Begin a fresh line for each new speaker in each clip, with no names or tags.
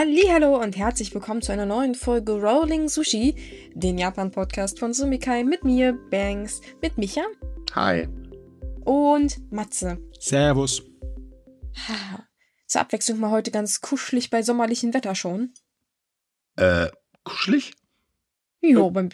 Hallo und herzlich willkommen zu einer neuen Folge Rolling Sushi, den Japan-Podcast von Sumikai mit mir, Banks, mit Micha.
Hi.
Und Matze.
Servus.
Zur Abwechslung mal heute ganz kuschelig bei sommerlichem Wetter schon.
Äh, kuschelig?
Jo, beim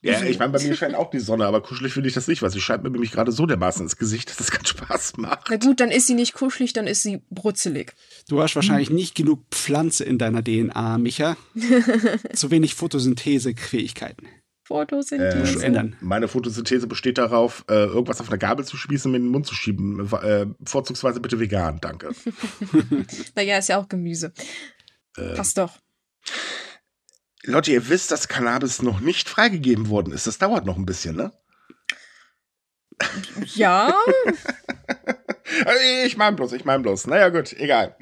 ja, ich meine, bei mir scheint auch die Sonne, aber kuschelig finde ich das nicht, weil sie scheint mir nämlich gerade so dermaßen ins Gesicht, dass das keinen Spaß macht.
Na gut, dann ist sie nicht kuschelig, dann ist sie brutzelig.
Du hast wahrscheinlich nicht genug Pflanze in deiner DNA, Micha. Zu wenig Photosynthesefähigkeiten.
Photosynthese.
Äh, ändern. Meine Photosynthese besteht darauf, äh, irgendwas auf einer Gabel zu spießen und mir in den Mund zu schieben. Äh, vorzugsweise bitte vegan, danke.
naja, ist ja auch Gemüse. Äh, Passt doch.
Leute, ihr wisst, dass Cannabis noch nicht freigegeben worden ist. Das dauert noch ein bisschen, ne?
Ja.
ich meine bloß, ich meine bloß. Naja, gut, egal.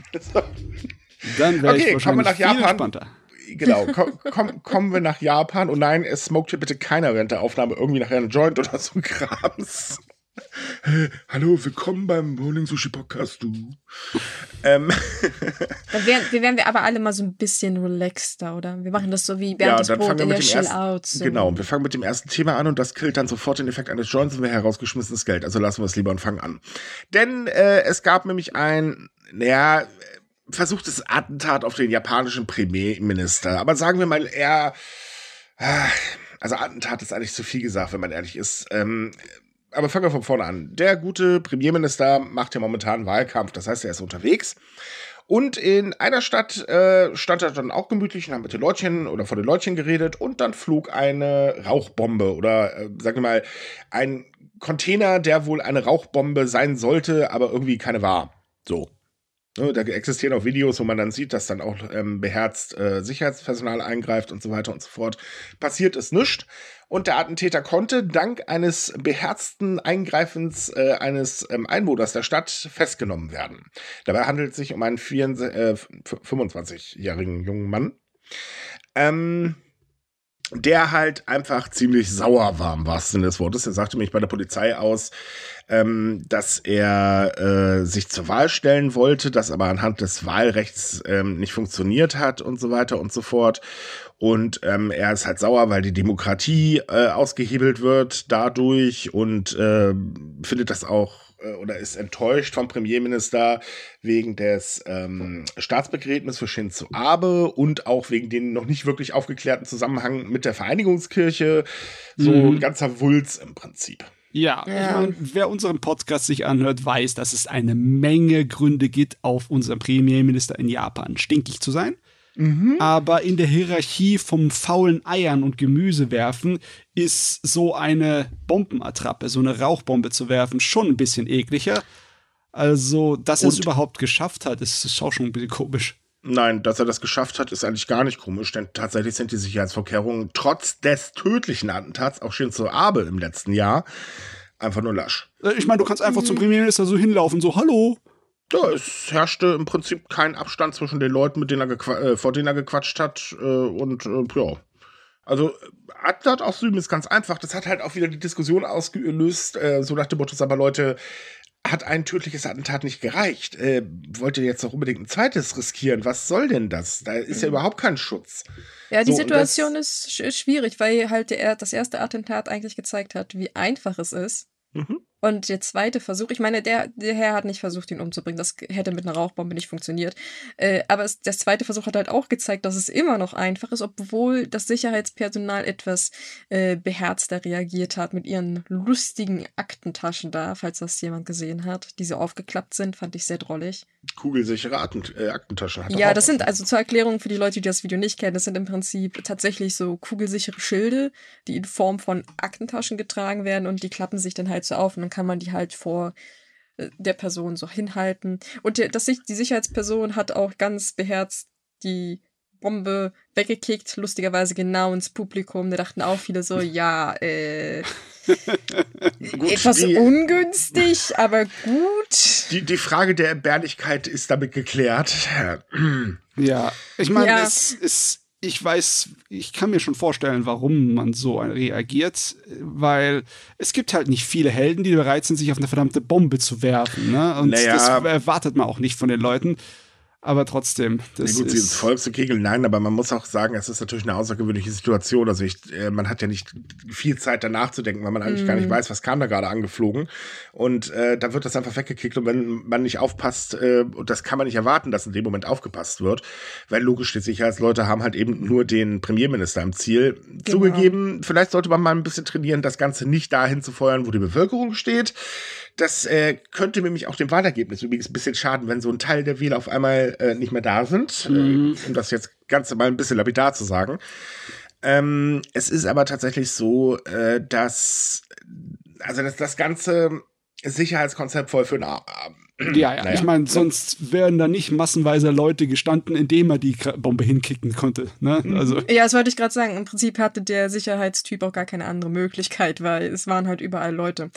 Dann wäre okay, ich kommen wir nach Japan. Entspannter.
Genau, komm, komm, kommen wir nach Japan und nein, es smoked hier bitte keiner während der Aufnahme irgendwie nachher einen Joint oder so Krams. Hey, hallo, willkommen beim Rolling Sushi Podcast, du. ähm.
Dann wären, wir wären wir aber alle mal so ein bisschen relaxter, oder? Wir machen das so wie während ja, des Brot in der Chill-Out. So.
Genau, wir fangen mit dem ersten Thema an und das killt dann sofort den Effekt eines Joints und wir herausgeschmissenes Geld. Also lassen wir es lieber und fangen an. Denn äh, es gab nämlich ein, naja, versuchtes Attentat auf den japanischen Premierminister. Aber sagen wir mal eher, ah, also Attentat ist eigentlich zu viel gesagt, wenn man ehrlich ist. Ähm, aber fangen wir von vorne an. Der gute Premierminister macht ja momentan Wahlkampf, das heißt, er ist unterwegs. Und in einer Stadt äh, stand er dann auch gemütlich und hat mit den Leutchen oder vor den Leutchen geredet und dann flog eine Rauchbombe oder äh, sagen wir mal ein Container, der wohl eine Rauchbombe sein sollte, aber irgendwie keine war. So. Ne, da existieren auch Videos, wo man dann sieht, dass dann auch ähm, beherzt äh, Sicherheitspersonal eingreift und so weiter und so fort. Passiert ist nichts. Und der Attentäter konnte dank eines beherzten Eingreifens äh, eines ähm, Einwohners der Stadt festgenommen werden. Dabei handelt es sich um einen äh, 25-jährigen jungen Mann. Ähm, der halt einfach ziemlich sauer war, im wahrsten Sinne des Wortes. Er sagte mich bei der Polizei aus, ähm, dass er äh, sich zur Wahl stellen wollte, das aber anhand des Wahlrechts ähm, nicht funktioniert hat und so weiter und so fort. Und ähm, er ist halt sauer, weil die Demokratie äh, ausgehebelt wird dadurch und äh, findet das auch äh, oder ist enttäuscht vom Premierminister wegen des ähm, Staatsbegräbnisses für Shinzo Abe und auch wegen den noch nicht wirklich aufgeklärten Zusammenhang mit der Vereinigungskirche. So mhm. ein ganzer Wulz im Prinzip.
Ja, ja. Ich mein, wer unseren Podcast sich anhört, weiß, dass es eine Menge Gründe gibt, auf unseren Premierminister in Japan stinkig zu sein. Mhm. Aber in der Hierarchie vom faulen Eiern und Gemüse werfen ist so eine Bombenattrappe, so eine Rauchbombe zu werfen, schon ein bisschen ekliger. Also, dass er es überhaupt geschafft hat, ist, ist auch schon ein bisschen komisch.
Nein, dass er das geschafft hat, ist eigentlich gar nicht komisch, denn tatsächlich sind die Sicherheitsvorkehrungen trotz des tödlichen Attentats auf Shinzo Abe im letzten Jahr einfach nur lasch.
Äh, ich meine, du kannst einfach zum Premierminister so hinlaufen, so, hallo,
ja, es herrschte im Prinzip kein Abstand zwischen den Leuten, mit denen er äh, vor denen er gequatscht hat. Äh, und äh, ja. Also, Attentat aus Süden ist ganz einfach. Das hat halt auch wieder die Diskussion ausgelöst, äh, so nach dem Motto, aber Leute, hat ein tödliches Attentat nicht gereicht. Äh, wollt ihr jetzt noch unbedingt ein zweites riskieren? Was soll denn das? Da ist ja mhm. überhaupt kein Schutz.
Ja, die so, Situation ist schwierig, weil halt der, das erste Attentat eigentlich gezeigt hat, wie einfach es ist. Mhm. Und der zweite Versuch, ich meine, der, der Herr hat nicht versucht, ihn umzubringen. Das hätte mit einer Rauchbombe nicht funktioniert. Äh, aber es, der zweite Versuch hat halt auch gezeigt, dass es immer noch einfach ist, obwohl das Sicherheitspersonal etwas äh, beherzter reagiert hat mit ihren lustigen Aktentaschen da, falls das jemand gesehen hat, die so aufgeklappt sind, fand ich sehr drollig.
Kugelsichere Aktent äh, Aktentaschen
hat Ja, das sind also zur Erklärung für die Leute, die das Video nicht kennen, das sind im Prinzip tatsächlich so kugelsichere Schilde, die in Form von Aktentaschen getragen werden und die klappen sich dann halt so auf und dann kann man die halt vor äh, der Person so hinhalten. Und der, das, die Sicherheitsperson hat auch ganz beherzt die Bombe weggekickt, lustigerweise genau ins Publikum. Da dachten auch viele so, ja, äh, gut, etwas die, ungünstig, aber gut.
Die, die Frage der Erbärlichkeit ist damit geklärt.
ja, ich meine, ja. es ist ich weiß, ich kann mir schon vorstellen, warum man so reagiert, weil es gibt halt nicht viele Helden, die bereit sind, sich auf eine verdammte Bombe zu werfen. Ne? Und naja. das erwartet man auch nicht von den Leuten. Aber trotzdem.
Das ja gut, sie ins Volk zu kegeln, nein, aber man muss auch sagen, es ist natürlich eine außergewöhnliche Situation. Also ich, äh, man hat ja nicht viel Zeit danach zu denken, weil man eigentlich mm. gar nicht mhm. weiß, was kam da gerade angeflogen. Und äh, da wird das einfach weggekickt. Und wenn man nicht aufpasst, äh, und das kann man nicht erwarten, dass in dem Moment aufgepasst wird, weil logisch die Sicherheitsleute haben halt eben nur den Premierminister im Ziel. Genau. Zugegeben, vielleicht sollte man mal ein bisschen trainieren, das Ganze nicht dahin zu feuern, wo die Bevölkerung steht. Das äh, könnte nämlich auch dem Wahlergebnis übrigens ein bisschen schaden, wenn so ein Teil der Wähler auf einmal äh, nicht mehr da sind, mhm. äh, um das jetzt ganz mal ein bisschen lapidar zu sagen. Ähm, es ist aber tatsächlich so, äh, dass also dass das ganze Sicherheitskonzept voll für einen
ja, ja. Naja. Ich meine, sonst wären da nicht massenweise Leute gestanden, indem er die Bombe hinkicken konnte. Ne?
Mhm. Also. Ja, das wollte ich gerade sagen. Im Prinzip hatte der Sicherheitstyp auch gar keine andere Möglichkeit, weil es waren halt überall Leute.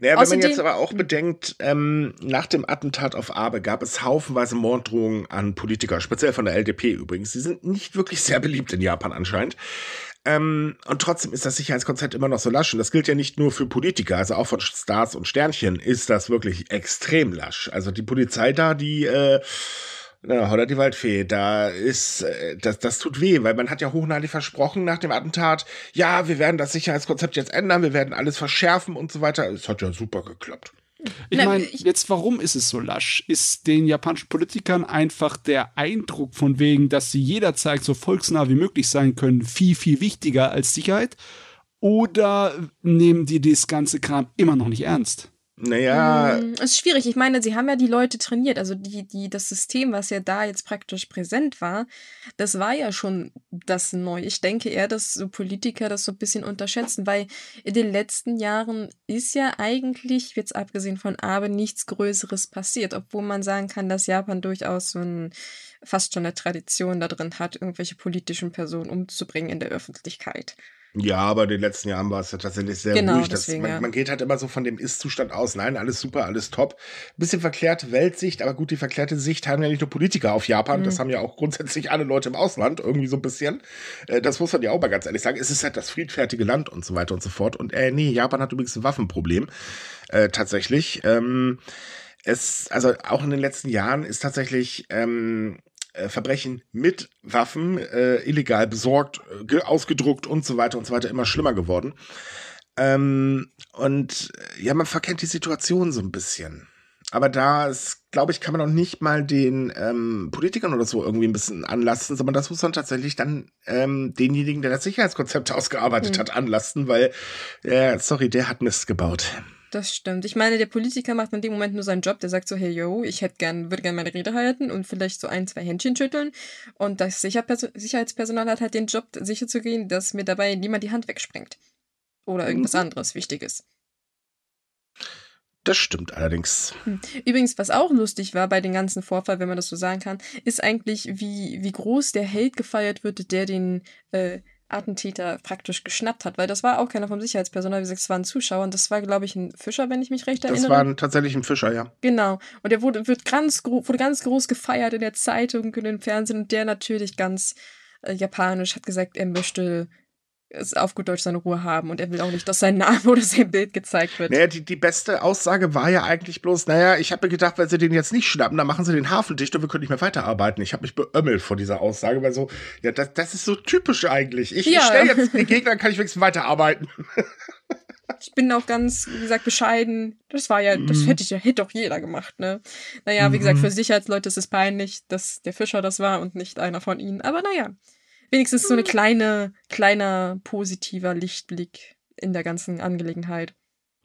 Naja, wenn Außerdem, man jetzt aber auch bedenkt, ähm, nach dem Attentat auf Abe gab es haufenweise Morddrohungen an Politiker, speziell von der LDP übrigens. Sie sind nicht wirklich sehr beliebt in Japan anscheinend. Ähm, und trotzdem ist das Sicherheitskonzept immer noch so lasch. Und das gilt ja nicht nur für Politiker, also auch von Stars und Sternchen ist das wirklich extrem lasch. Also die Polizei da, die äh, na, oder die Waldfee, da ist, äh, das, das tut weh, weil man hat ja hochneidig versprochen nach dem Attentat, ja, wir werden das Sicherheitskonzept jetzt ändern, wir werden alles verschärfen und so weiter. Es hat ja super geklappt.
Ich meine, jetzt warum ist es so lasch? Ist den japanischen Politikern einfach der Eindruck von wegen, dass sie jederzeit so volksnah wie möglich sein können, viel, viel wichtiger als Sicherheit? Oder nehmen die das ganze Kram immer noch nicht ernst?
Naja.
Mm, es ist schwierig. Ich meine, sie haben ja die Leute trainiert. Also die, die, das System, was ja da jetzt praktisch präsent war, das war ja schon das Neue. Ich denke eher, dass so Politiker das so ein bisschen unterschätzen, weil in den letzten Jahren ist ja eigentlich, jetzt abgesehen von Abe, nichts Größeres passiert, obwohl man sagen kann, dass Japan durchaus so ein fast schon eine Tradition da drin hat, irgendwelche politischen Personen umzubringen in der Öffentlichkeit.
Ja, aber in den letzten Jahren war es ja tatsächlich sehr genau, ruhig. Deswegen, man, ja. man, geht halt immer so von dem Ist-Zustand aus. Nein, alles super, alles top. Bisschen verklärte Weltsicht, aber gut, die verklärte Sicht haben ja nicht nur Politiker auf Japan, mhm. das haben ja auch grundsätzlich alle Leute im Ausland, irgendwie so ein bisschen. Äh, das muss man ja auch mal ganz ehrlich sagen. Es ist halt das friedfertige Land und so weiter und so fort. Und äh, nee, Japan hat übrigens ein Waffenproblem. Äh, tatsächlich. Ähm, es, also auch in den letzten Jahren ist tatsächlich ähm, äh, Verbrechen mit Waffen äh, illegal besorgt, äh, ausgedruckt und so weiter und so weiter immer schlimmer geworden. Ähm, und äh, ja, man verkennt die Situation so ein bisschen. Aber da glaube ich, kann man auch nicht mal den ähm, Politikern oder so irgendwie ein bisschen anlasten, sondern das muss man tatsächlich dann ähm, denjenigen, der das Sicherheitskonzept ausgearbeitet mhm. hat, anlasten, weil, äh, sorry, der hat Mist gebaut.
Das stimmt. Ich meine, der Politiker macht in dem Moment nur seinen Job. Der sagt so, hey, yo, ich hätte gern, würde gerne meine Rede halten und vielleicht so ein, zwei Händchen schütteln. Und das Sicherheitspersonal hat halt den Job, sicher zu gehen, dass mir dabei niemand die Hand wegsprengt. Oder irgendwas mhm. anderes Wichtiges.
Das stimmt allerdings.
Hm. Übrigens, was auch lustig war bei den ganzen Vorfall, wenn man das so sagen kann, ist eigentlich, wie, wie groß der Held gefeiert wird, der den äh, Attentäter praktisch geschnappt hat, weil das war auch keiner vom Sicherheitspersonal, wie gesagt, es war ein Zuschauer und das war, glaube ich, ein Fischer, wenn ich mich recht erinnere.
Das war tatsächlich ein Fischer, ja.
Genau. Und der wurde, wird ganz, wurde ganz groß gefeiert in der Zeitung und im Fernsehen und der natürlich ganz äh, japanisch hat gesagt, er möchte auf gut Deutsch seine Ruhe haben und er will auch nicht, dass sein Name oder sein Bild gezeigt wird.
Naja, die, die beste Aussage war ja eigentlich bloß, naja, ich habe mir gedacht, wenn sie den jetzt nicht schnappen, dann machen sie den Hafen dicht und wir können nicht mehr weiterarbeiten. Ich habe mich beömmelt vor dieser Aussage, weil so, ja, das, das ist so typisch eigentlich. Ich, ja. stelle jetzt den Gegner, kann ich wenigstens weiterarbeiten.
ich bin auch ganz, wie gesagt, bescheiden. Das war ja, das mhm. hätte ich ja, hätte doch jeder gemacht, ne? Naja, wie gesagt, mhm. für Sicherheitsleute ist es peinlich, dass der Fischer das war und nicht einer von ihnen. Aber naja wenigstens so eine hm. kleine, kleiner positiver Lichtblick in der ganzen Angelegenheit.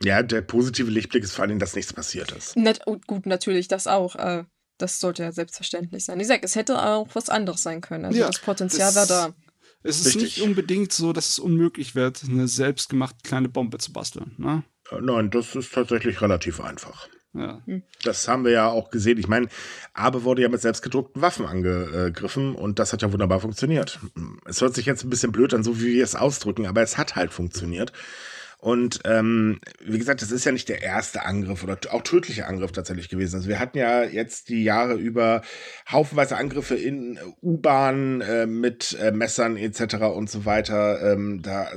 Ja, der positive Lichtblick ist vor allem, dass nichts passiert ist.
Net, oh, gut, natürlich, das auch. Äh, das sollte ja selbstverständlich sein. Ich sag, es hätte auch was anderes sein können. Also ja, das Potenzial war da.
Es ist Richtig. nicht unbedingt so, dass es unmöglich wird, eine selbstgemachte kleine Bombe zu basteln. Ne?
Nein, das ist tatsächlich relativ einfach. Ja. Hm. Das haben wir ja auch gesehen. Ich meine, Abe wurde ja mit selbstgedruckten Waffen angegriffen und das hat ja wunderbar funktioniert. Es hört sich jetzt ein bisschen blöd an, so wie wir es ausdrücken, aber es hat halt funktioniert. Und ähm, wie gesagt, das ist ja nicht der erste Angriff oder auch tödliche Angriff tatsächlich gewesen. Also wir hatten ja jetzt die Jahre über haufenweise Angriffe in U-Bahnen äh, mit äh, Messern etc. und so weiter. Ähm, da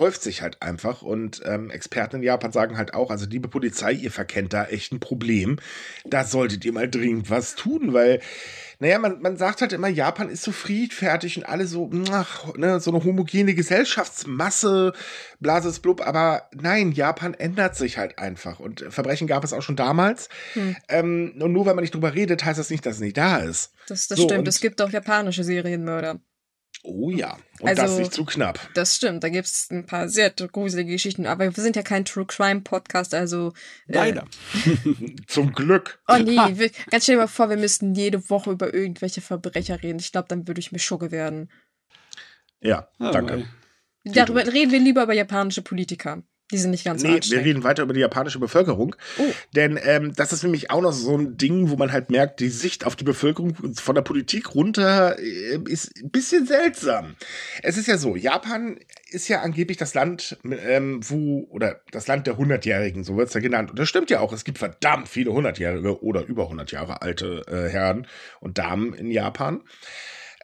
häuft sich halt einfach. Und ähm, Experten in Japan sagen halt auch, also liebe Polizei, ihr verkennt da echt ein Problem. Da solltet ihr mal dringend was tun, weil naja, man, man sagt halt immer, Japan ist so friedfertig und alle so, ach, ne, so eine homogene Gesellschaftsmasse, blases blub, aber nein, Japan ändert sich halt einfach und Verbrechen gab es auch schon damals. Hm. Ähm, und nur weil man nicht drüber redet, heißt das nicht, dass es nicht da ist.
Das, das so, stimmt, es gibt auch japanische Serienmörder.
Oh ja, und also, das nicht zu knapp.
Das stimmt, da gibt es ein paar sehr gruselige Geschichten, aber wir sind ja kein True Crime Podcast, also.
Äh, Leider.
Zum Glück.
Oh nee, wir, ganz stell dir mal vor, wir müssten jede Woche über irgendwelche Verbrecher reden. Ich glaube, dann würde ich mir Schugge werden.
Ja, oh, danke.
Darüber reden wir lieber über japanische Politiker. Die sind nicht ganz
Nee, wir reden weiter über die japanische Bevölkerung. Oh. Denn ähm, das ist nämlich auch noch so ein Ding, wo man halt merkt, die Sicht auf die Bevölkerung von der Politik runter äh, ist ein bisschen seltsam. Es ist ja so, Japan ist ja angeblich das Land, ähm, wo, oder das Land der Hundertjährigen, so wird es ja genannt. Und das stimmt ja auch. Es gibt verdammt viele Hundertjährige oder über 100 Jahre alte äh, Herren und Damen in Japan.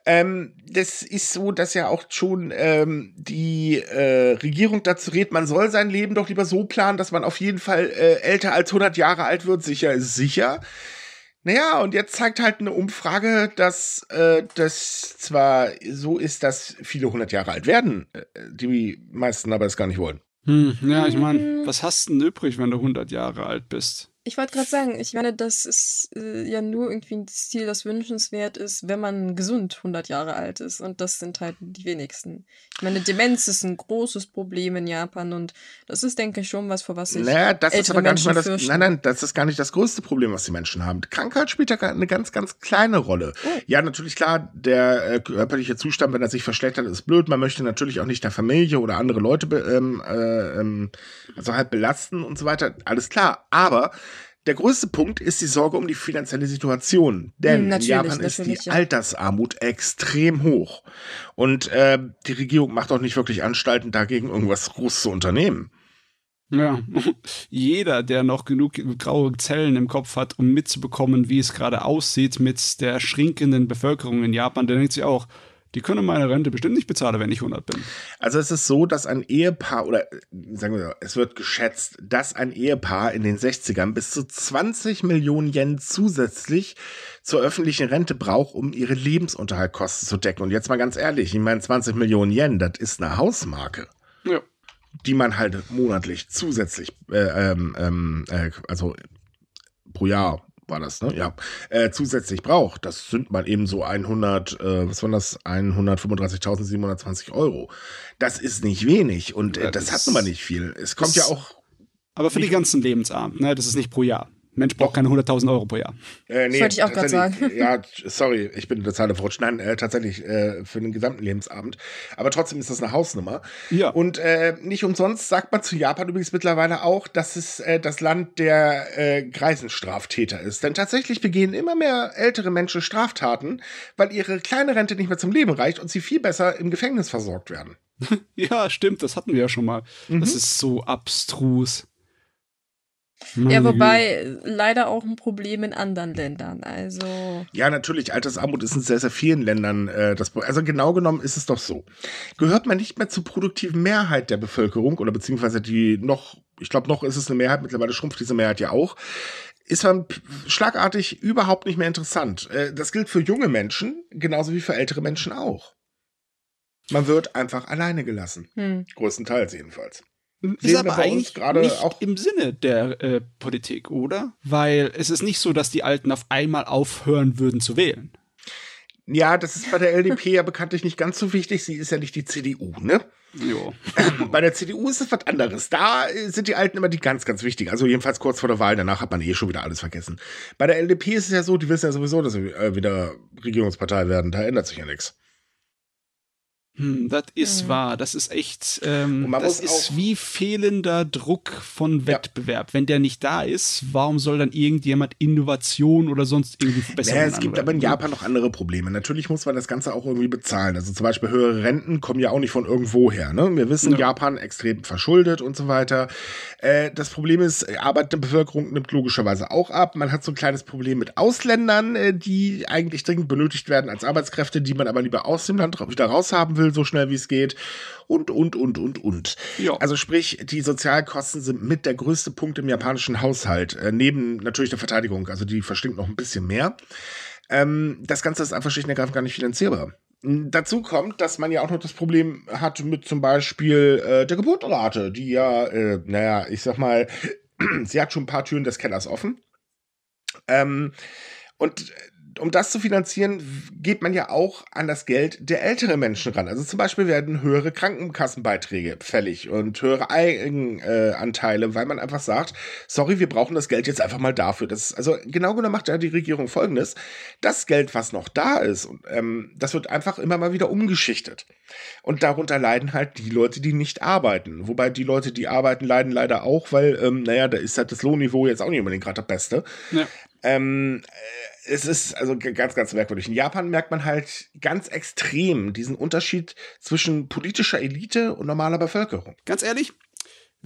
Ähm, das ist so, dass ja auch schon ähm, die äh, Regierung dazu rät, man soll sein Leben doch lieber so planen, dass man auf jeden Fall äh, älter als 100 Jahre alt wird. Sicher ist sicher. Naja, und jetzt zeigt halt eine Umfrage, dass äh, das zwar so ist, dass viele 100 Jahre alt werden, äh, die meisten aber es gar nicht wollen.
Hm, ja, ich meine, was hast du denn übrig, wenn du 100 Jahre alt bist?
Ich wollte gerade sagen, ich meine, das ist äh, ja nur irgendwie ein Ziel, das wünschenswert ist, wenn man gesund 100 Jahre alt ist. Und das sind halt die wenigsten. Ich meine, Demenz ist ein großes Problem in Japan und das ist, denke ich, schon was, vor was sich.
Naja, das ist aber gar nicht mal das. Fürchten. Nein, nein, das ist gar nicht das größte Problem, was die Menschen haben. Krankheit spielt ja eine ganz, ganz kleine Rolle. Oh. Ja, natürlich klar, der äh, körperliche Zustand, wenn er sich verschlechtert, ist blöd. Man möchte natürlich auch nicht der Familie oder andere Leute ähm, äh, ähm, also halt belasten und so weiter. Alles klar. Aber der größte Punkt ist die Sorge um die finanzielle Situation. Denn hm, in Japan ist die ja. Altersarmut extrem hoch. Und äh, die Regierung macht auch nicht wirklich Anstalten, dagegen irgendwas groß zu unternehmen.
Ja, jeder, der noch genug graue Zellen im Kopf hat, um mitzubekommen, wie es gerade aussieht mit der schrinkenden Bevölkerung in Japan, der denkt sich auch, die können meine Rente bestimmt nicht bezahlen, wenn ich 100 bin.
Also es ist so, dass ein Ehepaar, oder sagen wir mal, es wird geschätzt, dass ein Ehepaar in den 60ern bis zu 20 Millionen Yen zusätzlich zur öffentlichen Rente braucht, um ihre Lebensunterhaltkosten zu decken. Und jetzt mal ganz ehrlich, ich meine, 20 Millionen Yen, das ist eine Hausmarke. Ja. Die man halt monatlich zusätzlich, äh, ähm, ähm äh, also pro Jahr war das, ne? Ja. Äh, zusätzlich braucht. Das sind mal eben so 100, äh, was waren das? 135.720 Euro. Das ist nicht wenig und äh, das, das hat nun mal nicht viel. Es kommt ja auch.
Aber für die ganzen Lebensabend, ne? Das ist nicht pro Jahr. Mensch braucht keine 100.000 Euro pro Jahr.
Äh, nee, das wollte ich auch gerade sagen.
Ja, sorry, ich bin total verrutscht. Nein, äh, tatsächlich äh, für den gesamten Lebensabend. Aber trotzdem ist das eine Hausnummer. Ja. Und äh, nicht umsonst sagt man zu Japan übrigens mittlerweile auch, dass es äh, das Land der äh, Greisenstraftäter ist. Denn tatsächlich begehen immer mehr ältere Menschen Straftaten, weil ihre kleine Rente nicht mehr zum Leben reicht und sie viel besser im Gefängnis versorgt werden.
ja, stimmt, das hatten wir ja schon mal. Mhm. Das ist so abstrus.
Ja, wobei leider auch ein Problem in anderen Ländern. Also
ja, natürlich. Altersarmut ist in sehr, sehr vielen Ländern äh, das. Also genau genommen ist es doch so. Gehört man nicht mehr zur produktiven Mehrheit der Bevölkerung oder beziehungsweise die noch, ich glaube noch ist es eine Mehrheit. Mittlerweile schrumpft diese Mehrheit ja auch. Ist man schlagartig überhaupt nicht mehr interessant. Äh, das gilt für junge Menschen genauso wie für ältere Menschen auch. Man wird einfach alleine gelassen. Hm. Größtenteils jedenfalls.
Ist aber eigentlich nicht auch im Sinne der äh, Politik, oder? Weil es ist nicht so, dass die Alten auf einmal aufhören würden zu wählen.
Ja, das ist bei der LDP ja bekanntlich nicht ganz so wichtig. Sie ist ja nicht die CDU, ne? Jo. bei der CDU ist es was anderes. Da sind die Alten immer die ganz, ganz wichtigen. Also jedenfalls kurz vor der Wahl. Danach hat man eh schon wieder alles vergessen. Bei der LDP ist es ja so, die wissen ja sowieso, dass sie äh, wieder Regierungspartei werden. Da ändert sich ja nichts.
Hm, das ist mhm. wahr. Das ist echt, ähm, das ist wie fehlender Druck von Wettbewerb. Ja. Wenn der nicht da ist, warum soll dann irgendjemand Innovation oder sonst irgendwie verbessern?
Naja, es gibt aber in Japan noch andere Probleme. Natürlich muss man das Ganze auch irgendwie bezahlen. Also zum Beispiel höhere Renten kommen ja auch nicht von irgendwo her. Ne? Wir wissen, ja. Japan extrem verschuldet und so weiter. Äh, das Problem ist, arbeitende Bevölkerung nimmt logischerweise auch ab. Man hat so ein kleines Problem mit Ausländern, äh, die eigentlich dringend benötigt werden als Arbeitskräfte, die man aber lieber aus dem Land wieder raushaben will will, so schnell wie es geht und, und, und, und, und. Ja. Also sprich, die Sozialkosten sind mit der größte Punkt im japanischen Haushalt, äh, neben natürlich der Verteidigung, also die verstinkt noch ein bisschen mehr. Ähm, das Ganze ist einfach schlicht und ergreifend gar nicht finanzierbar. Dazu kommt, dass man ja auch noch das Problem hat mit zum Beispiel äh, der Geburtenrate, die ja, äh, naja, ich sag mal, sie hat schon ein paar Türen des Kellers offen. Ähm, und um das zu finanzieren, geht man ja auch an das Geld der älteren Menschen ran. Also zum Beispiel werden höhere Krankenkassenbeiträge fällig und höhere Eigenanteile, weil man einfach sagt, sorry, wir brauchen das Geld jetzt einfach mal dafür. Das ist, also genau genommen macht ja die Regierung folgendes. Das Geld, was noch da ist, ähm, das wird einfach immer mal wieder umgeschichtet. Und darunter leiden halt die Leute, die nicht arbeiten. Wobei die Leute, die arbeiten, leiden leider auch, weil, ähm, naja, da ist halt das Lohnniveau jetzt auch nicht unbedingt gerade das Beste. Ja. Ähm, äh, es ist also ganz, ganz merkwürdig. In Japan merkt man halt ganz extrem diesen Unterschied zwischen politischer Elite und normaler Bevölkerung.
Ganz ehrlich,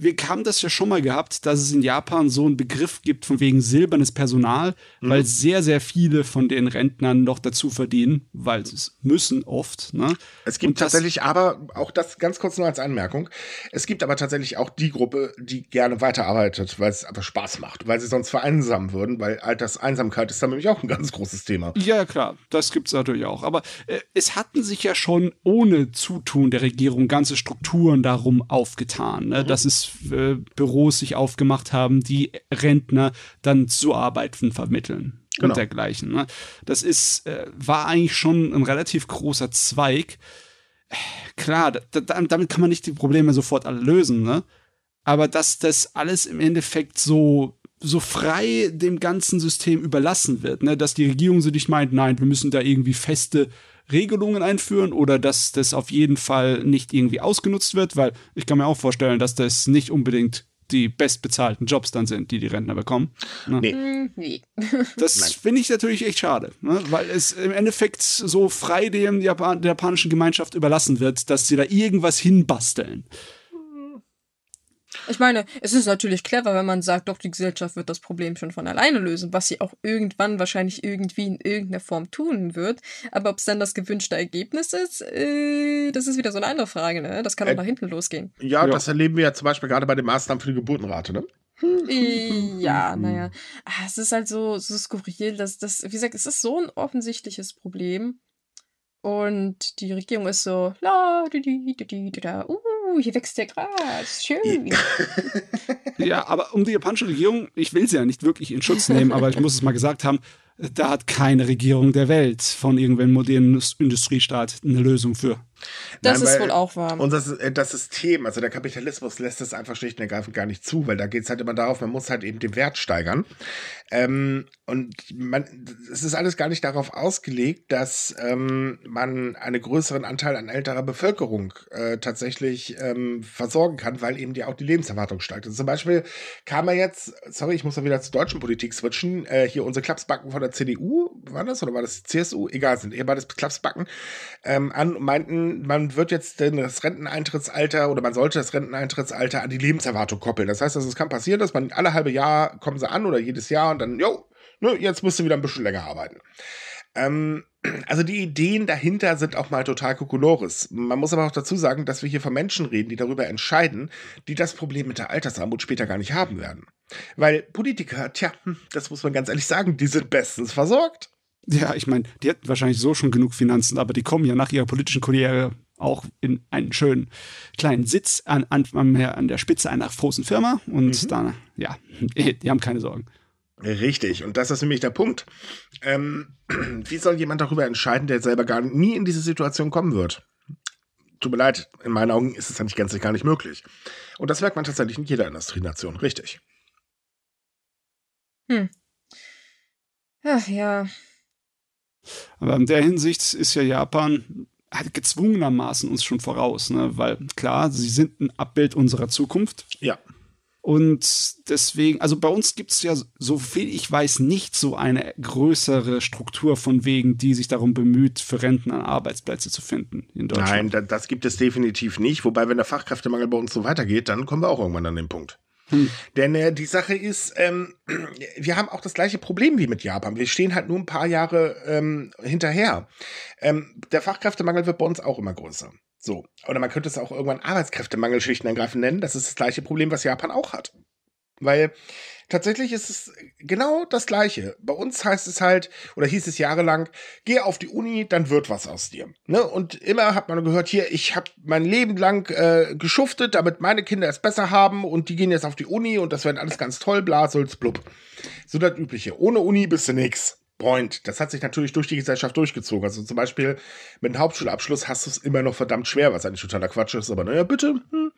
wir haben das ja schon mal gehabt, dass es in Japan so einen Begriff gibt von wegen silbernes Personal, mhm. weil sehr, sehr viele von den Rentnern noch dazu verdienen, weil sie es müssen oft. Ne?
Es gibt tatsächlich aber, auch das ganz kurz nur als Anmerkung, es gibt aber tatsächlich auch die Gruppe, die gerne weiterarbeitet, weil es einfach Spaß macht, weil sie sonst vereinsamen würden, weil Alterseinsamkeit ist da nämlich auch ein ganz großes Thema.
Ja, klar, das gibt es natürlich auch. Aber äh, es hatten sich ja schon ohne Zutun der Regierung ganze Strukturen darum aufgetan. Ne? Mhm. Das ist äh, Büros sich aufgemacht haben, die Rentner dann zu Arbeiten vermitteln genau. und dergleichen. Ne? Das ist, äh, war eigentlich schon ein relativ großer Zweig. Klar, da, damit kann man nicht die Probleme sofort alle lösen, ne? Aber dass das alles im Endeffekt so so frei dem ganzen System überlassen wird, ne? dass die Regierung so nicht meint, nein, wir müssen da irgendwie feste Regelungen einführen oder dass das auf jeden Fall nicht irgendwie ausgenutzt wird, weil ich kann mir auch vorstellen, dass das nicht unbedingt die bestbezahlten Jobs dann sind, die die Rentner bekommen. Ne? Nee. Hm. Das finde ich natürlich echt schade, ne? weil es im Endeffekt so frei dem Japan der japanischen Gemeinschaft überlassen wird, dass sie da irgendwas hinbasteln.
Ich meine, es ist natürlich clever, wenn man sagt, doch, die Gesellschaft wird das Problem schon von alleine lösen, was sie auch irgendwann wahrscheinlich irgendwie in irgendeiner Form tun wird. Aber ob es dann das gewünschte Ergebnis ist, äh, das ist wieder so eine andere Frage, ne? Das kann auch äh, nach hinten losgehen.
Ja, ja, das erleben wir ja zum Beispiel gerade bei den Maßnahmen für die Geburtenrate, ne?
Ja, naja. Ah, es ist halt so, so skurril, dass das, wie gesagt, es ist so ein offensichtliches Problem. Und die Regierung ist so, la, di, di, di, di, da, uh, hier wächst der Gras, schön.
ja, aber um die japanische Regierung, ich will sie ja nicht wirklich in Schutz nehmen, aber ich muss es mal gesagt haben, da hat keine Regierung der Welt von irgendeinem modernen Industriestaat eine Lösung für.
Das Nein, ist wohl auch wahr.
Und das, äh, das System, also der Kapitalismus lässt es einfach schlicht und ergreifend gar nicht zu, weil da geht es halt immer darauf, man muss halt eben den Wert steigern. Ähm, und man, es ist alles gar nicht darauf ausgelegt, dass ähm, man einen größeren Anteil an älterer Bevölkerung äh, tatsächlich ähm, versorgen kann, weil eben die auch die Lebenserwartung steigt. Also zum Beispiel kam er jetzt, sorry, ich muss mal wieder zur deutschen Politik switchen, äh, hier unsere Klapsbacken von der CDU, war das oder war das CSU? Egal, sind eher beides Klapsbacken, ähm, an und meinten, man, wird jetzt das Renteneintrittsalter oder man sollte das Renteneintrittsalter an die Lebenserwartung koppeln. Das heißt, also, es kann passieren, dass man alle halbe Jahr kommen sie an oder jedes Jahr und dann, jo, ne, jetzt musst du wieder ein bisschen länger arbeiten. Ähm, also die Ideen dahinter sind auch mal total kokolores. Man muss aber auch dazu sagen, dass wir hier von Menschen reden, die darüber entscheiden, die das Problem mit der Altersarmut später gar nicht haben werden. Weil Politiker, tja, hm, das muss man ganz ehrlich sagen, die sind bestens versorgt.
Ja, ich meine, die hätten wahrscheinlich so schon genug Finanzen, aber die kommen ja nach ihrer politischen Karriere auch in einen schönen kleinen Sitz an, an, an der Spitze einer großen Firma und mhm. dann, ja, die haben keine Sorgen.
Richtig, und das ist nämlich der Punkt. Ähm, wie soll jemand darüber entscheiden, der selber gar nie in diese Situation kommen wird? Tut mir leid, in meinen Augen ist es ja nicht gänzlich gar nicht möglich. Und das merkt man tatsächlich in jeder Industrienation, richtig.
Hm. Ach ja,
aber in der Hinsicht ist ja Japan halt gezwungenermaßen uns schon voraus, ne? weil klar, sie sind ein Abbild unserer Zukunft.
Ja.
Und deswegen, also bei uns gibt es ja, so viel ich weiß, nicht so eine größere Struktur von Wegen, die sich darum bemüht, für Renten an Arbeitsplätze zu finden in Deutschland.
Nein, das gibt es definitiv nicht. Wobei, wenn der Fachkräftemangel bei uns so weitergeht, dann kommen wir auch irgendwann an den Punkt. Hm. Denn äh, die Sache ist, ähm, wir haben auch das gleiche Problem wie mit Japan. Wir stehen halt nur ein paar Jahre ähm, hinterher. Ähm, der Fachkräftemangel wird bei uns auch immer größer. So. Oder man könnte es auch irgendwann Arbeitskräftemangel schlicht und ergreifend nennen. Das ist das gleiche Problem, was Japan auch hat. Weil tatsächlich ist es genau das Gleiche. Bei uns heißt es halt, oder hieß es jahrelang, geh auf die Uni, dann wird was aus dir. Ne? Und immer hat man gehört, hier, ich habe mein Leben lang äh, geschuftet, damit meine Kinder es besser haben und die gehen jetzt auf die Uni und das wird alles ganz toll, bla, blub. So das Übliche. Ohne Uni bist du nix. Point. Das hat sich natürlich durch die Gesellschaft durchgezogen. Also zum Beispiel mit einem Hauptschulabschluss hast du es immer noch verdammt schwer, was eigentlich totaler Quatsch ist, aber naja, bitte. Hm.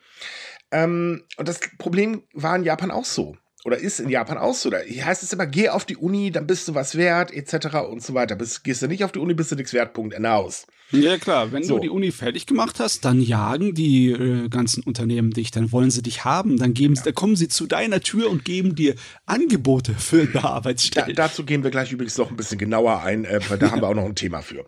Ähm, und das Problem war in Japan auch so oder ist in Japan auch so. Da heißt es immer, geh auf die Uni, dann bist du was wert, etc. und so weiter. Bist, gehst du nicht auf die Uni, bist du nichts wert, Punkt, Ende aus.
Ja, klar. Wenn so. du die Uni fertig gemacht hast, dann jagen die äh, ganzen Unternehmen dich, dann wollen sie dich haben, dann geben ja. dann kommen sie zu deiner Tür und geben dir Angebote für eine Arbeitsstelle.
Da, dazu gehen wir gleich übrigens noch ein bisschen genauer ein, äh, weil da ja. haben wir auch noch ein Thema für.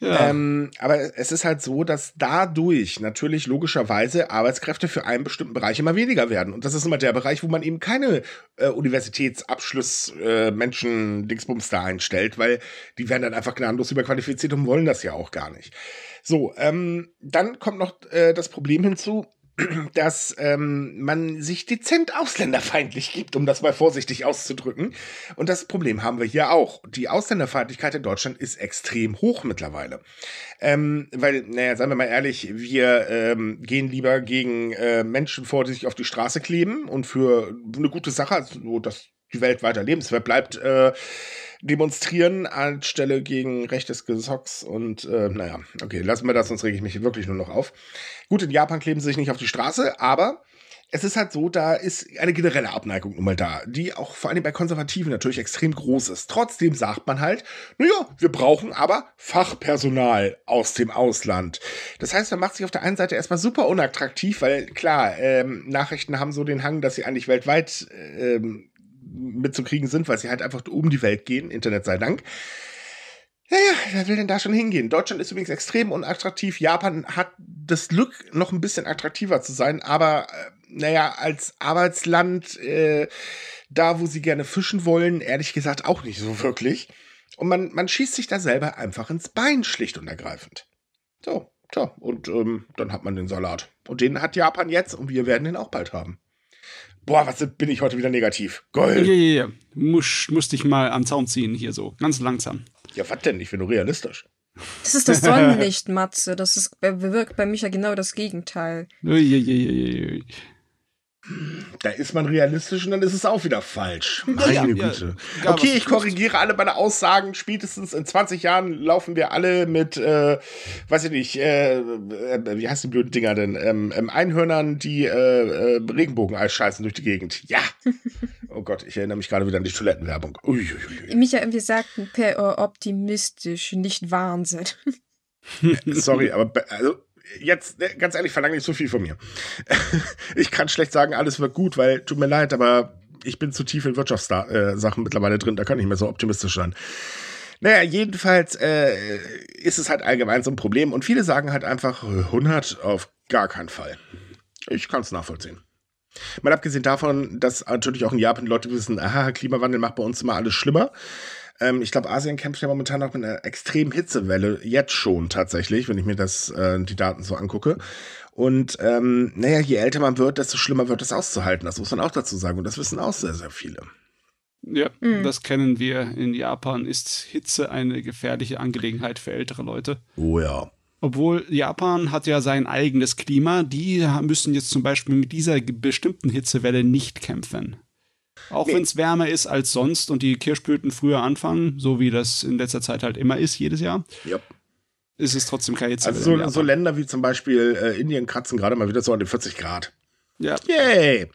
Ja. Ähm, aber es ist halt so, dass dadurch natürlich logischerweise Arbeitskräfte für einen bestimmten Bereich immer weniger werden. Und das ist immer der Bereich, wo man eben keine äh, Universitätsabschluss äh, Dingsbums da einstellt, weil die werden dann einfach gnadenlos überqualifiziert und wollen das ja auch gar nicht. So, ähm, dann kommt noch äh, das Problem hinzu, dass ähm, man sich dezent ausländerfeindlich gibt, um das mal vorsichtig auszudrücken. Und das Problem haben wir hier auch. Die Ausländerfeindlichkeit in Deutschland ist extrem hoch mittlerweile. Ähm, weil, naja, sagen wir mal ehrlich, wir ähm, gehen lieber gegen äh, Menschen vor, die sich auf die Straße kleben und für eine gute Sache, also dass die Welt weiter lebenswert bleibt, äh, demonstrieren anstelle gegen rechtes Gesocks und äh, naja, okay, lassen wir das, sonst rege ich mich wirklich nur noch auf. Gut, in Japan kleben sie sich nicht auf die Straße, aber es ist halt so, da ist eine generelle Abneigung nun mal da, die auch vor allem bei Konservativen natürlich extrem groß ist. Trotzdem sagt man halt, naja, wir brauchen aber Fachpersonal aus dem Ausland. Das heißt, man macht sich auf der einen Seite erstmal super unattraktiv, weil klar, ähm, Nachrichten haben so den Hang, dass sie eigentlich weltweit ähm, mitzukriegen sind, weil sie halt einfach um die Welt gehen, Internet sei Dank. Ja, ja, wer will denn da schon hingehen? Deutschland ist übrigens extrem unattraktiv. Japan hat das Glück, noch ein bisschen attraktiver zu sein, aber äh, naja, als Arbeitsland, äh, da wo sie gerne fischen wollen, ehrlich gesagt auch nicht so wirklich. Und man, man schießt sich da selber einfach ins Bein, schlicht und ergreifend. So, tja, und ähm, dann hat man den Salat. Und den hat Japan jetzt und wir werden den auch bald haben. Boah, was bin ich heute wieder negativ. Gold.
Ja, ja, ja. Muss, musst dich mal am Zaun ziehen hier so. Ganz langsam.
Ja, was denn? Ich bin nur realistisch.
Das ist das Sonnenlicht, Matze. Das ist, bewirkt bei Micha genau das Gegenteil.
Ui, ui, ui, ui.
Da ist man realistisch und dann ist es auch wieder falsch. Meine ja, Güte. Ja, okay, ich korrigiere alle meine Aussagen. Spätestens in 20 Jahren laufen wir alle mit, äh, weiß ich nicht, äh, äh, wie heißt die blöden Dinger denn? Ähm, ähm, Einhörnern, die äh, äh, Regenbogeneis scheißen durch die Gegend. Ja. oh Gott, ich erinnere mich gerade wieder an die Toilettenwerbung.
Uiuiui. Michael, wir sagten per optimistisch, nicht Wahnsinn.
Sorry, aber also jetzt, ne, ganz ehrlich, verlange nicht so viel von mir. ich kann schlecht sagen, alles wird gut, weil, tut mir leid, aber ich bin zu tief in Wirtschaftssachen äh, mittlerweile drin, da kann ich mehr so optimistisch sein. Naja, jedenfalls äh, ist es halt allgemein so ein Problem und viele sagen halt einfach 100 auf gar keinen Fall. Ich kann es nachvollziehen. Mal abgesehen davon, dass natürlich auch in Japan Leute wissen, aha, Klimawandel macht bei uns immer alles schlimmer. Ähm, ich glaube, Asien kämpft ja momentan noch mit einer extremen Hitzewelle, jetzt schon tatsächlich, wenn ich mir das, äh, die Daten so angucke. Und ähm, naja, je älter man wird, desto schlimmer wird es auszuhalten. Das muss man auch dazu sagen. Und das wissen auch sehr, sehr viele.
Ja, mhm. das kennen wir. In Japan ist Hitze eine gefährliche Angelegenheit für ältere Leute.
Oh ja.
Obwohl Japan hat ja sein eigenes Klima. Die müssen jetzt zum Beispiel mit dieser bestimmten Hitzewelle nicht kämpfen. Auch nee. wenn es wärmer ist als sonst und die Kirschblüten früher anfangen, so wie das in letzter Zeit halt immer ist, jedes Jahr.
Yep.
Ist es trotzdem keine Hitze.
Also so, so, Länder wie zum Beispiel äh, Indien kratzen gerade mal wieder so an den 40 Grad.
Ja.
Yay.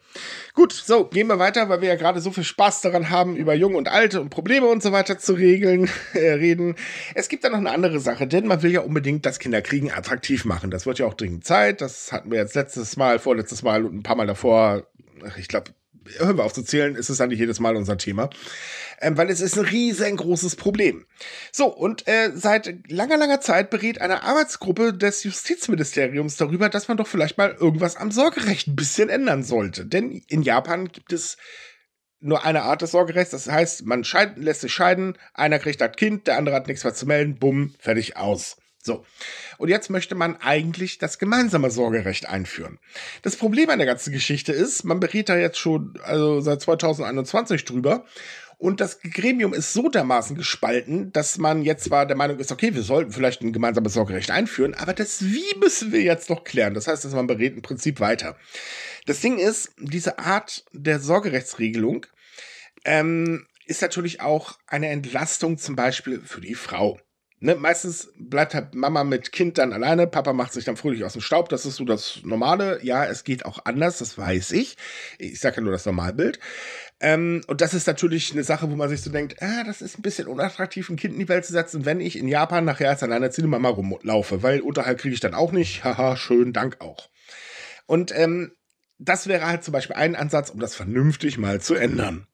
Gut, so, gehen wir weiter, weil wir ja gerade so viel Spaß daran haben, über Junge und Alte und Probleme und so weiter zu regeln, äh, reden. Es gibt da noch eine andere Sache, denn man will ja unbedingt das Kinderkriegen attraktiv machen. Das wird ja auch dringend Zeit. Das hatten wir jetzt letztes Mal, vorletztes Mal und ein paar Mal davor, ich glaube, hören wir auf zu zählen, ist es eigentlich jedes Mal unser Thema. Ähm, weil es ist ein riesengroßes Problem. So, und äh, seit langer, langer Zeit berät eine Arbeitsgruppe des Justizministeriums darüber, dass man doch vielleicht mal irgendwas am Sorgerecht ein bisschen ändern sollte. Denn in Japan gibt es nur eine Art des Sorgerechts. Das heißt, man scheiden, lässt sich scheiden, einer kriegt das Kind, der andere hat nichts mehr zu melden, bumm, fertig aus. So. Und jetzt möchte man eigentlich das gemeinsame Sorgerecht einführen. Das Problem an der ganzen Geschichte ist, man berät da jetzt schon, also seit 2021 drüber. Und das Gremium ist so dermaßen gespalten, dass man jetzt zwar der Meinung ist, okay, wir sollten vielleicht ein gemeinsames Sorgerecht einführen, aber das Wie müssen wir jetzt noch klären. Das heißt, dass man berät im Prinzip weiter. Das Ding ist, diese Art der Sorgerechtsregelung ähm, ist natürlich auch eine Entlastung zum Beispiel für die Frau. Ne, meistens bleibt halt Mama mit Kind dann alleine, Papa macht sich dann fröhlich aus dem Staub, das ist so das Normale. Ja, es geht auch anders, das weiß ich. Ich sage ja nur das Normalbild. Ähm, und das ist natürlich eine Sache, wo man sich so denkt, ah, das ist ein bisschen unattraktiv, ein Kind in die Welt zu setzen, wenn ich in Japan nachher als alleinerziehende Mama rumlaufe, weil Unterhalt kriege ich dann auch nicht. Haha, schön, Dank auch. Und ähm, das wäre halt zum Beispiel ein Ansatz, um das vernünftig mal zu ändern.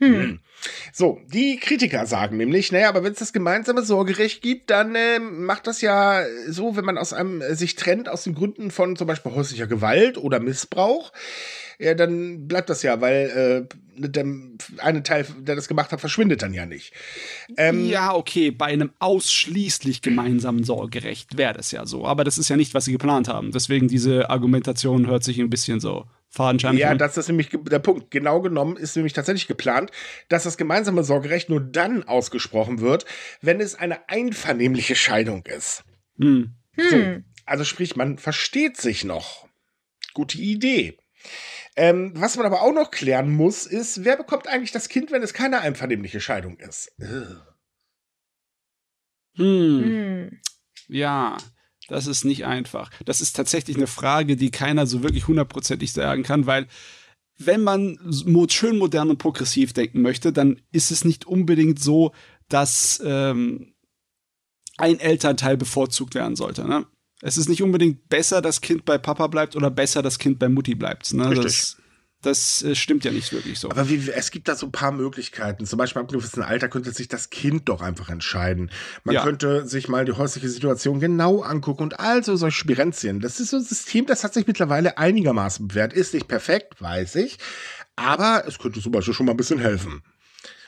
Hm. So, die Kritiker sagen nämlich, naja, aber wenn es das gemeinsame Sorgerecht gibt, dann äh, macht das ja so, wenn man aus einem äh, sich trennt aus den Gründen von zum Beispiel häuslicher Gewalt oder Missbrauch, ja, dann bleibt das ja, weil äh, der eine Teil, der das gemacht hat, verschwindet dann ja nicht.
Ähm, ja, okay, bei einem ausschließlich gemeinsamen Sorgerecht wäre das ja so. Aber das ist ja nicht, was sie geplant haben. Deswegen diese Argumentation hört sich ein bisschen so fadenscheinig
Ja, das ist nämlich der Punkt. Genau genommen ist nämlich tatsächlich geplant, dass das gemeinsame Sorgerecht nur dann ausgesprochen wird, wenn es eine einvernehmliche Scheidung ist. Hm. So, hm. also sprich, man versteht sich noch. Gute Idee. Ähm, was man aber auch noch klären muss, ist, wer bekommt eigentlich das Kind, wenn es keine einvernehmliche Scheidung ist?
Hm. hm. Ja, das ist nicht einfach. Das ist tatsächlich eine Frage, die keiner so wirklich hundertprozentig sagen kann, weil wenn man schön modern und progressiv denken möchte, dann ist es nicht unbedingt so, dass ähm, ein Elternteil bevorzugt werden sollte. Ne? Es ist nicht unbedingt besser, das Kind bei Papa bleibt oder besser, das Kind bei Mutti bleibt. Ne? Richtig. Das, das äh, stimmt ja nicht wirklich so.
Aber wie, es gibt da so ein paar Möglichkeiten. Zum Beispiel ab einem gewissen Alter könnte sich das Kind doch einfach entscheiden. Man ja. könnte sich mal die häusliche Situation genau angucken und also solche Spirenzien. Das ist so ein System, das hat sich mittlerweile einigermaßen bewährt. Ist nicht perfekt, weiß ich. Aber es könnte zum Beispiel schon mal ein bisschen helfen.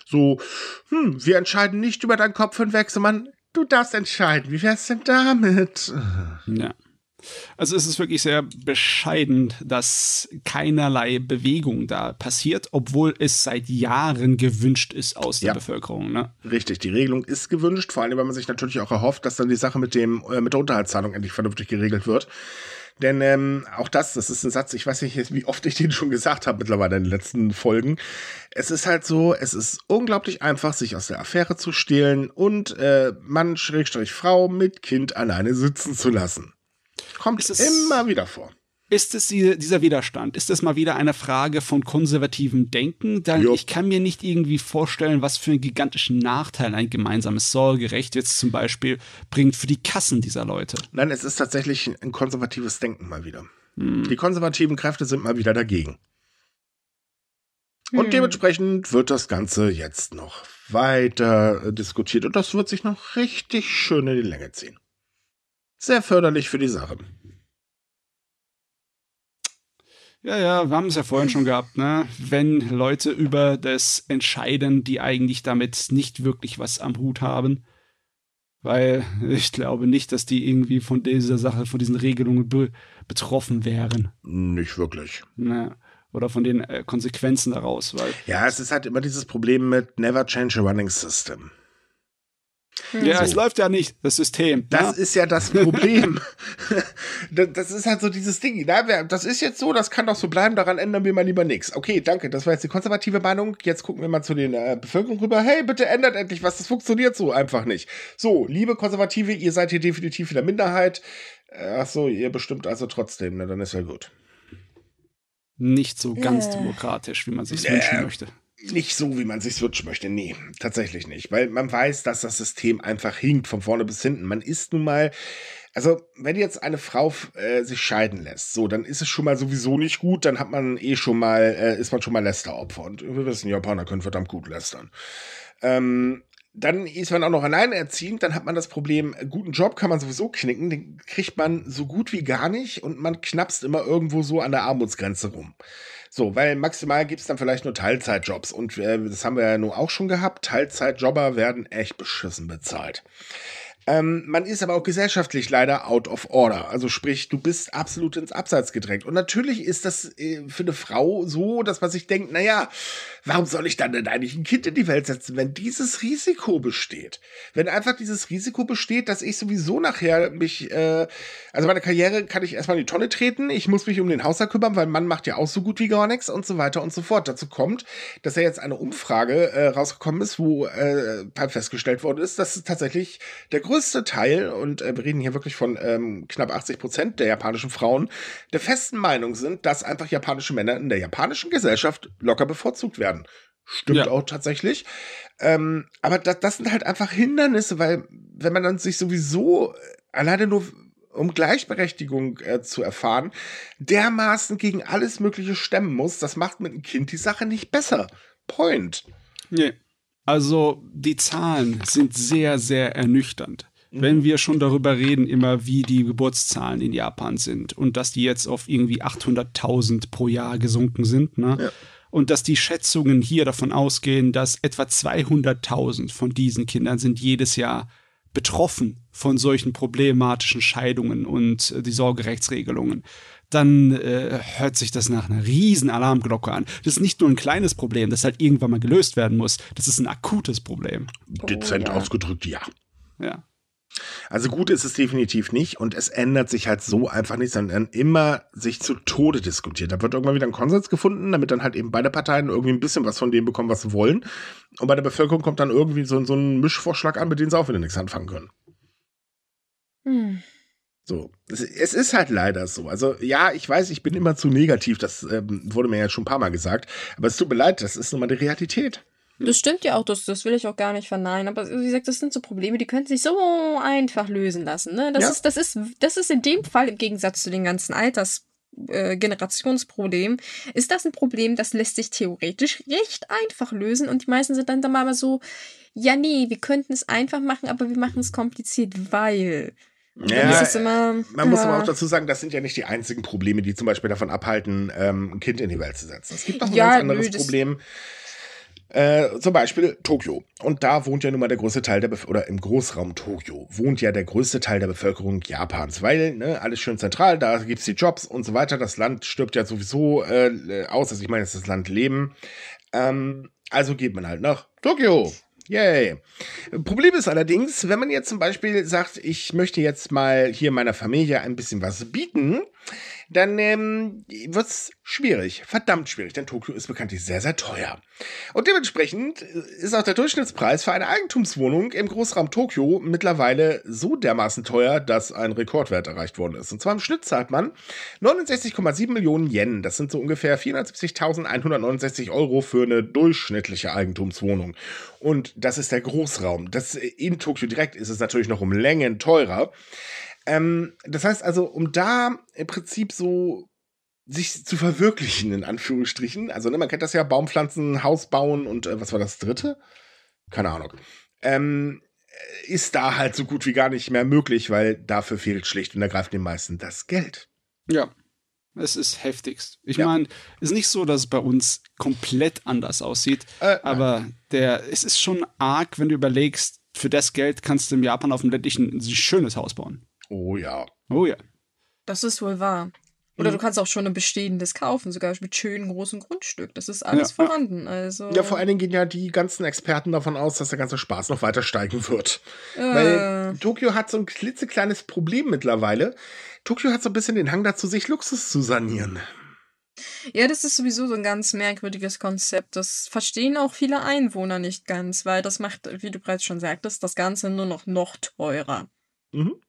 So, hm, wir entscheiden nicht über deinen Kopf hinweg, sondern du darfst entscheiden. Wie wär's denn damit?
Ja. Also es ist wirklich sehr bescheiden, dass keinerlei Bewegung da passiert, obwohl es seit Jahren gewünscht ist aus der ja. Bevölkerung. Ne?
Richtig, die Regelung ist gewünscht, vor allem, weil man sich natürlich auch erhofft, dass dann die Sache mit dem äh, mit der Unterhaltszahlung endlich vernünftig geregelt wird. Denn ähm, auch das, das ist ein Satz, ich weiß nicht, wie oft ich den schon gesagt habe mittlerweile in den letzten Folgen. Es ist halt so, es ist unglaublich einfach, sich aus der Affäre zu stehlen und äh, Mann, Schrägstrich Frau mit Kind alleine sitzen zu lassen. Kommt es immer wieder vor.
Ist es die, dieser Widerstand? Ist es mal wieder eine Frage von konservativem Denken? Denn jo. ich kann mir nicht irgendwie vorstellen, was für einen gigantischen Nachteil ein gemeinsames Sorgerecht jetzt zum Beispiel bringt für die Kassen dieser Leute.
Nein, es ist tatsächlich ein konservatives Denken mal wieder. Hm. Die konservativen Kräfte sind mal wieder dagegen. Hm. Und dementsprechend wird das Ganze jetzt noch weiter diskutiert und das wird sich noch richtig schön in die Länge ziehen sehr förderlich für die Sache.
Ja, ja, wir haben es ja vorhin schon gehabt, ne? Wenn Leute über das entscheiden, die eigentlich damit nicht wirklich was am Hut haben. Weil ich glaube nicht, dass die irgendwie von dieser Sache, von diesen Regelungen be betroffen wären.
Nicht wirklich.
Ne? Oder von den äh, Konsequenzen daraus. Weil
ja, es ist halt immer dieses Problem mit Never Change a Running System.
Ja, so. es läuft ja nicht, das System.
Das ja? ist ja das Problem. das ist halt so dieses Ding. Das ist jetzt so, das kann doch so bleiben, daran ändern wir mal lieber nichts. Okay, danke, das war jetzt die konservative Meinung. Jetzt gucken wir mal zu den äh, Bevölkerung rüber. Hey, bitte ändert endlich was, das funktioniert so einfach nicht. So, liebe Konservative, ihr seid hier definitiv in der Minderheit. Äh, ach so, ihr bestimmt also trotzdem, ne, dann ist ja gut.
nicht so ganz äh. demokratisch, wie man sich äh, wünschen möchte.
Nicht so, wie man sich wünschen möchte. Nee, tatsächlich nicht. Weil man weiß, dass das System einfach hinkt von vorne bis hinten. Man ist nun mal also, wenn jetzt eine Frau äh, sich scheiden lässt, so, dann ist es schon mal sowieso nicht gut, dann hat man eh schon mal, äh, ist man schon mal Lästeropfer. Und wir wissen, Japaner können verdammt gut lästern. Ähm, dann ist man auch noch alleinerziehend, dann hat man das Problem, guten Job kann man sowieso knicken, den kriegt man so gut wie gar nicht und man knapst immer irgendwo so an der Armutsgrenze rum. So, weil maximal gibt es dann vielleicht nur Teilzeitjobs und äh, das haben wir ja nun auch schon gehabt. Teilzeitjobber werden echt beschissen bezahlt. Ähm, man ist aber auch gesellschaftlich leider out of order. Also sprich, du bist absolut ins Abseits gedrängt. Und natürlich ist das äh, für eine Frau so, dass man sich denkt, naja, warum soll ich dann denn eigentlich ein Kind in die Welt setzen, wenn dieses Risiko besteht? Wenn einfach dieses Risiko besteht, dass ich sowieso nachher mich, äh, also meine Karriere kann ich erstmal in die Tonne treten, ich muss mich um den Haushalt kümmern, weil Mann macht ja auch so gut wie gar nichts und so weiter und so fort. Dazu kommt, dass ja jetzt eine Umfrage äh, rausgekommen ist, wo äh, festgestellt worden ist, dass es tatsächlich der größte größte Teil, und äh, wir reden hier wirklich von ähm, knapp 80 Prozent der japanischen Frauen, der festen Meinung sind, dass einfach japanische Männer in der japanischen Gesellschaft locker bevorzugt werden. Stimmt ja. auch tatsächlich. Ähm, aber das, das sind halt einfach Hindernisse, weil wenn man dann sich sowieso äh, alleine nur um Gleichberechtigung äh, zu erfahren, dermaßen gegen alles Mögliche stemmen muss, das macht mit einem Kind die Sache nicht besser. Point.
Nee. Also die Zahlen sind sehr, sehr ernüchternd. Mhm. Wenn wir schon darüber reden, immer wie die Geburtszahlen in Japan sind und dass die jetzt auf irgendwie 800.000 pro Jahr gesunken sind, ne? Ja. Und dass die Schätzungen hier davon ausgehen, dass etwa 200.000 von diesen Kindern sind jedes Jahr betroffen von solchen problematischen Scheidungen und äh, die Sorgerechtsregelungen dann äh, hört sich das nach einer riesen Alarmglocke an. Das ist nicht nur ein kleines Problem, das halt irgendwann mal gelöst werden muss. Das ist ein akutes Problem.
Dezent oh, ja. ausgedrückt, ja.
Ja.
Also gut ist es definitiv nicht und es ändert sich halt so einfach nicht, sondern immer sich zu Tode diskutiert. Da wird irgendwann wieder ein Konsens gefunden, damit dann halt eben beide Parteien irgendwie ein bisschen was von dem bekommen, was sie wollen. Und bei der Bevölkerung kommt dann irgendwie so, so ein Mischvorschlag an, mit dem sie auch wieder nichts anfangen können. Hm. So, es, es, ist halt leider so. Also ja, ich weiß, ich bin immer zu negativ, das ähm, wurde mir ja schon ein paar Mal gesagt, aber es tut mir leid, das ist nun mal die Realität.
Das stimmt ja auch, das, das will ich auch gar nicht verneinen. Aber wie gesagt, das sind so Probleme, die können sich so einfach lösen lassen. Ne? Das, ja. ist, das, ist, das ist in dem Fall im Gegensatz zu den ganzen Alters. Äh, Generationsproblem, ist das ein Problem, das lässt sich theoretisch recht einfach lösen und die meisten sind dann da mal so, ja nee, wir könnten es einfach machen, aber wir machen es kompliziert, weil
ja, immer, man muss aber auch dazu sagen, das sind ja nicht die einzigen Probleme, die zum Beispiel davon abhalten, ähm, ein Kind in die Welt zu setzen. Es gibt noch ein ja, ganz anderes nö, Problem. Äh, zum Beispiel Tokio. Und da wohnt ja nun mal der größte Teil der Bevölkerung, oder im Großraum Tokio wohnt ja der größte Teil der Bevölkerung Japans, weil ne, alles schön zentral, da gibt es die Jobs und so weiter. Das Land stirbt ja sowieso äh, aus, also ich meine, es ist das Land Leben. Ähm, also geht man halt nach Tokio. Yay. Problem ist allerdings, wenn man jetzt zum Beispiel sagt, ich möchte jetzt mal hier meiner Familie ein bisschen was bieten, dann ähm, wird es schwierig, verdammt schwierig, denn Tokio ist bekanntlich sehr, sehr teuer. Und dementsprechend ist auch der Durchschnittspreis für eine Eigentumswohnung im Großraum Tokio mittlerweile so dermaßen teuer, dass ein Rekordwert erreicht worden ist. Und zwar im Schnitt zahlt man 69,7 Millionen Yen, das sind so ungefähr 470.169 Euro für eine durchschnittliche Eigentumswohnung. Und das ist der Großraum. Das in Tokio direkt ist es natürlich noch um Längen teurer. Ähm, das heißt also, um da im Prinzip so sich zu verwirklichen, in Anführungsstrichen. Also, ne, man kennt das ja, Baumpflanzen, Haus bauen und äh, was war das dritte? Keine Ahnung. Ähm, ist da halt so gut wie gar nicht mehr möglich, weil dafür fehlt schlicht und ergreifend den meisten das Geld.
Ja. Es ist heftigst. Ich ja. meine, es ist nicht so, dass es bei uns komplett anders aussieht, äh, aber der, es ist schon arg, wenn du überlegst, für das Geld kannst du in Japan auf dem ländlichen ein schönes Haus bauen.
Oh ja.
Oh ja.
Das ist wohl wahr. Oder mhm. du kannst auch schon ein bestehendes kaufen, sogar mit schönen großen Grundstück. Das ist alles ja. vorhanden. Also.
Ja, vor allen Dingen gehen ja die ganzen Experten davon aus, dass der ganze Spaß noch weiter steigen wird. Äh. Weil Tokio hat so ein klitzekleines Problem mittlerweile. Tokio hat so ein bisschen den Hang dazu, sich Luxus zu sanieren.
Ja, das ist sowieso so ein ganz merkwürdiges Konzept. Das verstehen auch viele Einwohner nicht ganz, weil das macht, wie du bereits schon sagtest, das Ganze nur noch noch teurer. Mhm.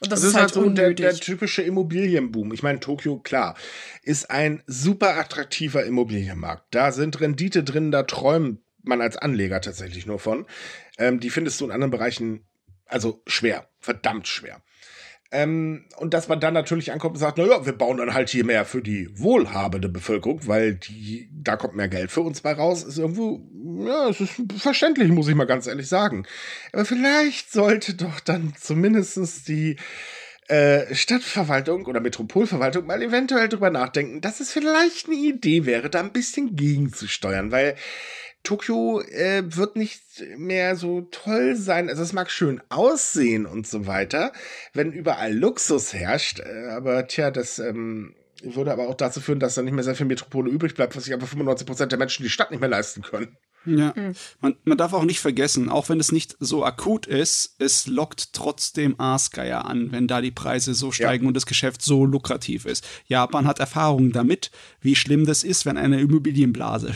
Und das, das ist, halt, halt so
der, der, typische Immobilienboom. Ich meine, Tokio, klar, ist ein super attraktiver Immobilienmarkt. Da sind Rendite drin, da träumt man als Anleger tatsächlich nur von. Ähm, die findest du in anderen Bereichen also schwer, verdammt schwer. Ähm, und dass man dann natürlich ankommt und sagt, naja, wir bauen dann halt hier mehr für die wohlhabende Bevölkerung, weil die, da kommt mehr Geld für uns bei raus, ist irgendwo, ja, es ist verständlich, muss ich mal ganz ehrlich sagen. Aber vielleicht sollte doch dann zumindestens die äh, Stadtverwaltung oder Metropolverwaltung mal eventuell drüber nachdenken, dass es vielleicht eine Idee wäre, da ein bisschen gegenzusteuern, weil Tokio äh, wird nicht mehr so toll sein. Also es mag schön aussehen und so weiter, wenn überall Luxus herrscht. Äh, aber tja, das ähm, würde aber auch dazu führen, dass da nicht mehr sehr viel Metropole übrig bleibt, was sich aber 95 Prozent der Menschen die Stadt nicht mehr leisten können.
Ja, mhm. man, man darf auch nicht vergessen, auch wenn es nicht so akut ist, es lockt trotzdem Aasgeier an, wenn da die Preise so steigen ja. und das Geschäft so lukrativ ist. Japan hat Erfahrungen damit, wie schlimm das ist, wenn eine Immobilienblase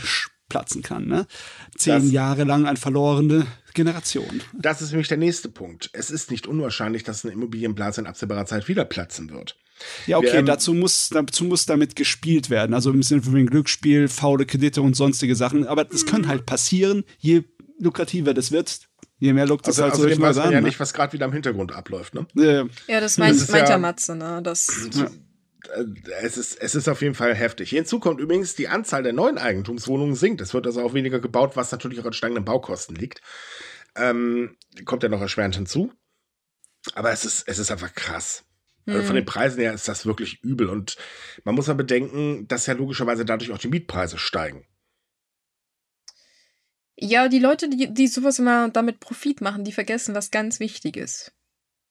platzen kann. Ne? Zehn das, Jahre lang eine verlorene Generation.
Das ist nämlich der nächste Punkt. Es ist nicht unwahrscheinlich, dass eine Immobilienblase in absehbarer Zeit wieder platzen wird.
Ja, okay, Wir, ähm, dazu, muss, dazu muss damit gespielt werden. Also im Sinne von Glücksspiel, faule Kredite und sonstige Sachen. Aber das kann halt passieren, je lukrativer das wird, je mehr lockt
also,
halt
also so ich weiß ja ne? nicht, was gerade wieder im Hintergrund abläuft, ne?
Ja, das meint, das meint ja, Matze, ne? Das, ja
es ist, es ist auf jeden Fall heftig. Hinzu kommt übrigens, die Anzahl der neuen Eigentumswohnungen sinkt. Es wird also auch weniger gebaut, was natürlich auch an steigenden Baukosten liegt. Ähm, kommt ja noch erschwerend hinzu. Aber es ist, es ist einfach krass. Also von hm. den Preisen her ist das wirklich übel. Und man muss ja bedenken, dass ja logischerweise dadurch auch die Mietpreise steigen.
Ja, die Leute, die, die sowas immer damit Profit machen, die vergessen was ganz Wichtiges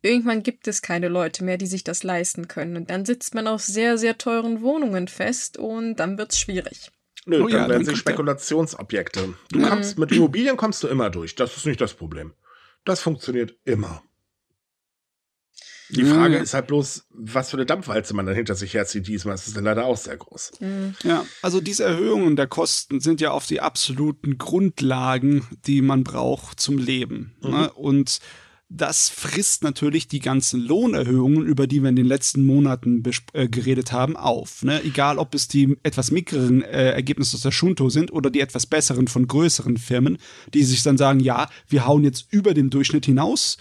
irgendwann gibt es keine Leute mehr, die sich das leisten können. Und dann sitzt man auf sehr, sehr teuren Wohnungen fest und dann wird es schwierig.
Nö, oh, dann ja, werden sie Spekulationsobjekte. Du mhm. kommst mit Immobilien kommst du immer durch. Das ist nicht das Problem. Das funktioniert immer. Die Frage mhm. ist halt bloß, was für eine Dampfwalze man dann hinter sich herzieht. Diesmal ist es dann leider auch sehr groß.
Mhm. Ja, also diese Erhöhungen der Kosten sind ja auf die absoluten Grundlagen, die man braucht zum Leben. Ne? Mhm. Ne? Und das frisst natürlich die ganzen Lohnerhöhungen, über die wir in den letzten Monaten äh, geredet haben, auf. Ne? Egal, ob es die etwas mickreren äh, Ergebnisse aus der Schunto sind oder die etwas besseren von größeren Firmen, die sich dann sagen, ja, wir hauen jetzt über den Durchschnitt hinaus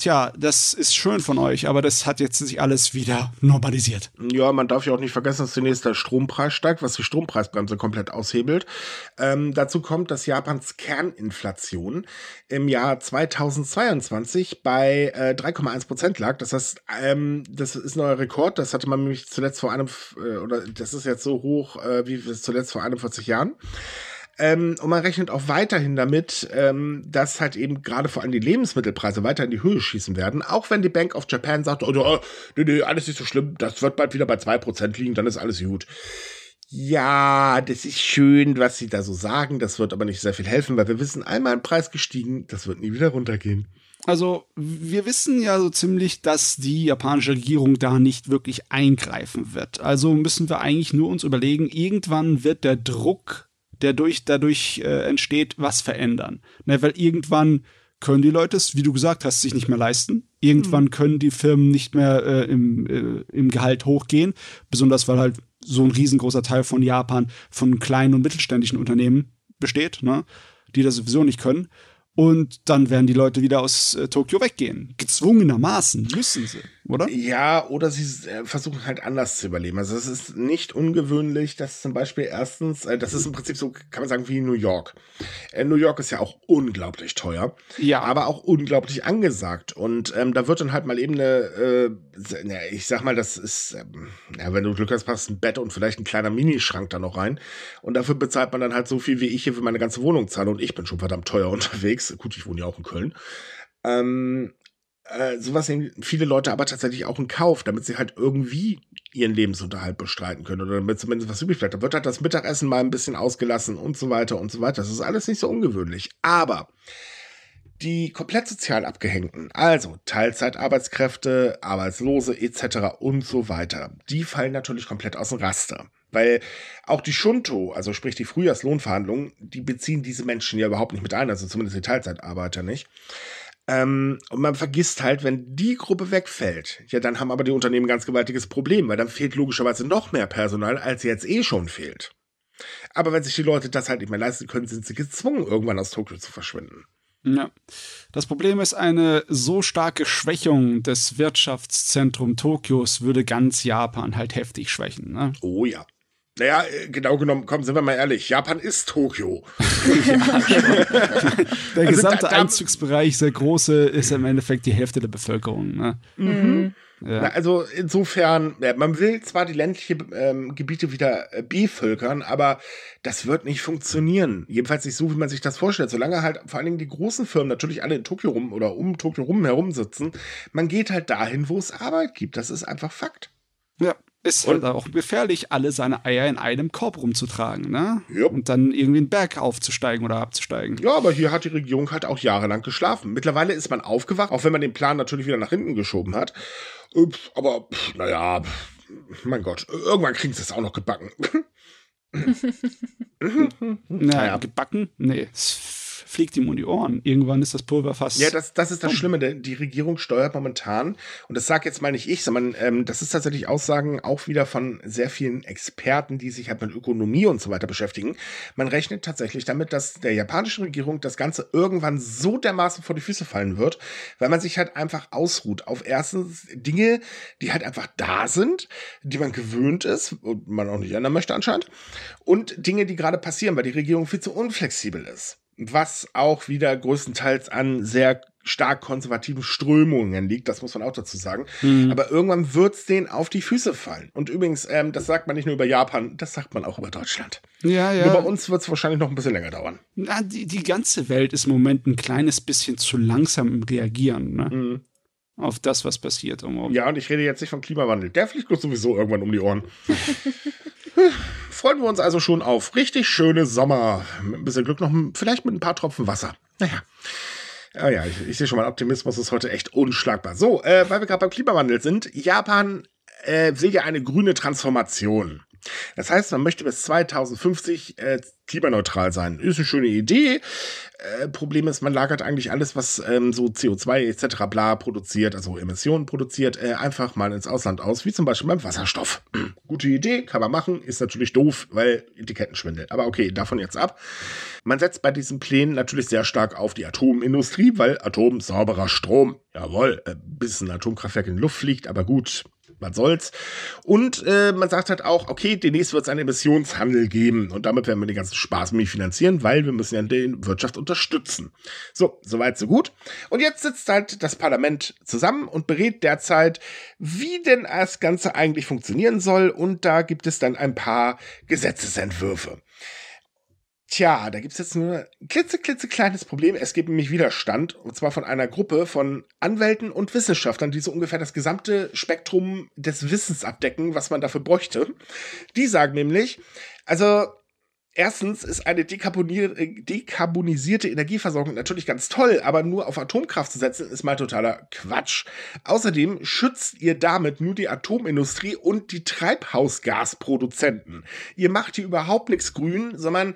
Tja, das ist schön von euch, aber das hat jetzt sich alles wieder normalisiert.
Ja, man darf ja auch nicht vergessen, dass zunächst der Strompreis steigt, was die Strompreisbremse komplett aushebelt. Ähm, dazu kommt, dass Japans Kerninflation im Jahr 2022 bei äh, 3,1 Prozent lag. Das heißt, ähm, das ist ein neuer Rekord. Das hatte man nämlich zuletzt vor einem, äh, oder das ist jetzt so hoch äh, wie zuletzt vor 41 Jahren. Ähm, und man rechnet auch weiterhin damit, ähm, dass halt eben gerade vor allem die Lebensmittelpreise weiter in die Höhe schießen werden. Auch wenn die Bank of Japan sagt, oh, oh, nee, nee, alles nicht so schlimm, das wird bald wieder bei zwei Prozent liegen, dann ist alles gut. Ja, das ist schön, was sie da so sagen. Das wird aber nicht sehr viel helfen, weil wir wissen, einmal ein Preis gestiegen, das wird nie wieder runtergehen.
Also, wir wissen ja so ziemlich, dass die japanische Regierung da nicht wirklich eingreifen wird. Also müssen wir eigentlich nur uns überlegen, irgendwann wird der Druck der durch, dadurch äh, entsteht, was verändern. Ne, weil irgendwann können die Leute es, wie du gesagt hast, sich nicht mehr leisten. Irgendwann mhm. können die Firmen nicht mehr äh, im, äh, im Gehalt hochgehen, besonders weil halt so ein riesengroßer Teil von Japan von kleinen und mittelständischen Unternehmen besteht, ne, die das sowieso nicht können. Und dann werden die Leute wieder aus äh, Tokio weggehen. Gezwungenermaßen müssen sie, oder?
Ja, oder sie äh, versuchen halt anders zu überleben. Also es ist nicht ungewöhnlich, dass zum Beispiel erstens, äh, das ist im Prinzip so, kann man sagen, wie New York. Äh, New York ist ja auch unglaublich teuer, ja. aber auch unglaublich angesagt. Und ähm, da wird dann halt mal eben eine, äh, ich sag mal, das ist, ähm, ja, wenn du Glück hast, passt ein Bett und vielleicht ein kleiner Minischrank da noch rein. Und dafür bezahlt man dann halt so viel, wie ich hier für meine ganze Wohnung zahle. Und ich bin schon verdammt teuer unterwegs. Gut, ich wohne ja auch in Köln. Ähm, äh, sowas nehmen viele Leute aber tatsächlich auch in Kauf, damit sie halt irgendwie ihren Lebensunterhalt bestreiten können oder damit zumindest was übrig bleibt. Da wird halt das Mittagessen mal ein bisschen ausgelassen und so weiter und so weiter. Das ist alles nicht so ungewöhnlich. Aber die komplett sozial abgehängten, also Teilzeitarbeitskräfte, Arbeitslose etc. und so weiter, die fallen natürlich komplett aus dem Raster. Weil auch die Shunto, also sprich die Frühjahrslohnverhandlungen, die beziehen diese Menschen ja überhaupt nicht mit ein, also zumindest die Teilzeitarbeiter nicht. Ähm, und man vergisst halt, wenn die Gruppe wegfällt, ja, dann haben aber die Unternehmen ein ganz gewaltiges Problem, weil dann fehlt logischerweise noch mehr Personal, als jetzt eh schon fehlt. Aber wenn sich die Leute das halt nicht mehr leisten können, sind sie gezwungen, irgendwann aus Tokio zu verschwinden.
Ja. Das Problem ist, eine so starke Schwächung des Wirtschaftszentrums Tokios würde ganz Japan halt heftig schwächen. Ne?
Oh ja. Naja, äh, genau genommen, komm, sind wir mal ehrlich, Japan ist Tokio.
ja, der also gesamte da, da, Einzugsbereich, sehr große, ist im Endeffekt die Hälfte der Bevölkerung. Ne?
Mhm. Ja. Na, also insofern, ja, man will zwar die ländlichen ähm, Gebiete wieder äh, bevölkern, aber das wird nicht funktionieren. Jedenfalls nicht so, wie man sich das vorstellt. Solange halt vor allen Dingen die großen Firmen natürlich alle in Tokio rum oder um Tokio rum herum sitzen, man geht halt dahin, wo es Arbeit gibt. Das ist einfach Fakt.
Ja, ist halt auch gefährlich, alle seine Eier in einem Korb rumzutragen, ne? Yep. Und dann irgendwie einen Berg aufzusteigen oder abzusteigen.
Ja, aber hier hat die Regierung halt auch jahrelang geschlafen. Mittlerweile ist man aufgewacht, auch wenn man den Plan natürlich wieder nach hinten geschoben hat. Aber, naja, mein Gott, irgendwann kriegen sie es auch noch gebacken.
naja, gebacken? Nee, fliegt ihm um die Ohren. Irgendwann ist das Pulver fast.
Ja, das, das ist das Schlimme. Die Regierung steuert momentan, und das sage jetzt mal nicht ich, sondern ähm, das ist tatsächlich Aussagen auch wieder von sehr vielen Experten, die sich halt mit Ökonomie und so weiter beschäftigen. Man rechnet tatsächlich damit, dass der japanischen Regierung das Ganze irgendwann so dermaßen vor die Füße fallen wird, weil man sich halt einfach ausruht auf erstens Dinge, die halt einfach da sind, die man gewöhnt ist und man auch nicht ändern möchte anscheinend, und Dinge, die gerade passieren, weil die Regierung viel zu unflexibel ist was auch wieder größtenteils an sehr stark konservativen Strömungen liegt, das muss man auch dazu sagen. Mhm. Aber irgendwann wird es denen auf die Füße fallen. Und übrigens, ähm, das sagt man nicht nur über Japan, das sagt man auch über Deutschland.
Ja, ja.
Nur bei uns wird es wahrscheinlich noch ein bisschen länger dauern.
Na, die, die ganze Welt ist im Moment ein kleines bisschen zu langsam im Reagieren. Ne? Mhm. Auf das, was passiert.
Um, Ja, und ich rede jetzt nicht vom Klimawandel. Der fliegt uns sowieso irgendwann um die Ohren. Freuen wir uns also schon auf richtig schöne Sommer. Mit ein bisschen Glück noch, vielleicht mit ein paar Tropfen Wasser. Naja. Ah ja, ich, ich sehe schon mal, Optimismus ist heute echt unschlagbar. So, äh, weil wir gerade beim Klimawandel sind, Japan äh, will ja eine grüne Transformation. Das heißt, man möchte bis 2050 äh, klimaneutral sein. Ist eine schöne Idee. Äh, Problem ist, man lagert eigentlich alles, was ähm, so CO2 etc. bla produziert, also Emissionen produziert, äh, einfach mal ins Ausland aus, wie zum Beispiel beim Wasserstoff. Gute Idee, kann man machen, ist natürlich doof, weil Etikettenschwindel. Aber okay, davon jetzt ab. Man setzt bei diesen Plänen natürlich sehr stark auf die Atomindustrie, weil Atom sauberer Strom. Jawohl, äh, bis ein Atomkraftwerk in die Luft fliegt, aber gut, was soll's. Und äh, man sagt halt auch, okay, demnächst wird es einen Emissionshandel geben und damit werden wir den ganzen Spaß nämlich finanzieren, weil wir müssen ja die Wirtschaft unterstützen. So, soweit, so gut. Und jetzt sitzt halt das Parlament zusammen und berät derzeit, wie denn das Ganze eigentlich funktionieren soll und da gibt es dann ein paar Gesetzesentwürfe. Tja, da gibt's jetzt nur ein klitzeklitzekleines Problem. Es gibt nämlich Widerstand, und zwar von einer Gruppe von Anwälten und Wissenschaftlern, die so ungefähr das gesamte Spektrum des Wissens abdecken, was man dafür bräuchte. Die sagen nämlich, also erstens ist eine dekarbonisierte Energieversorgung natürlich ganz toll, aber nur auf Atomkraft zu setzen, ist mal totaler Quatsch. Außerdem schützt ihr damit nur die Atomindustrie und die Treibhausgasproduzenten. Ihr macht hier überhaupt nichts grün, sondern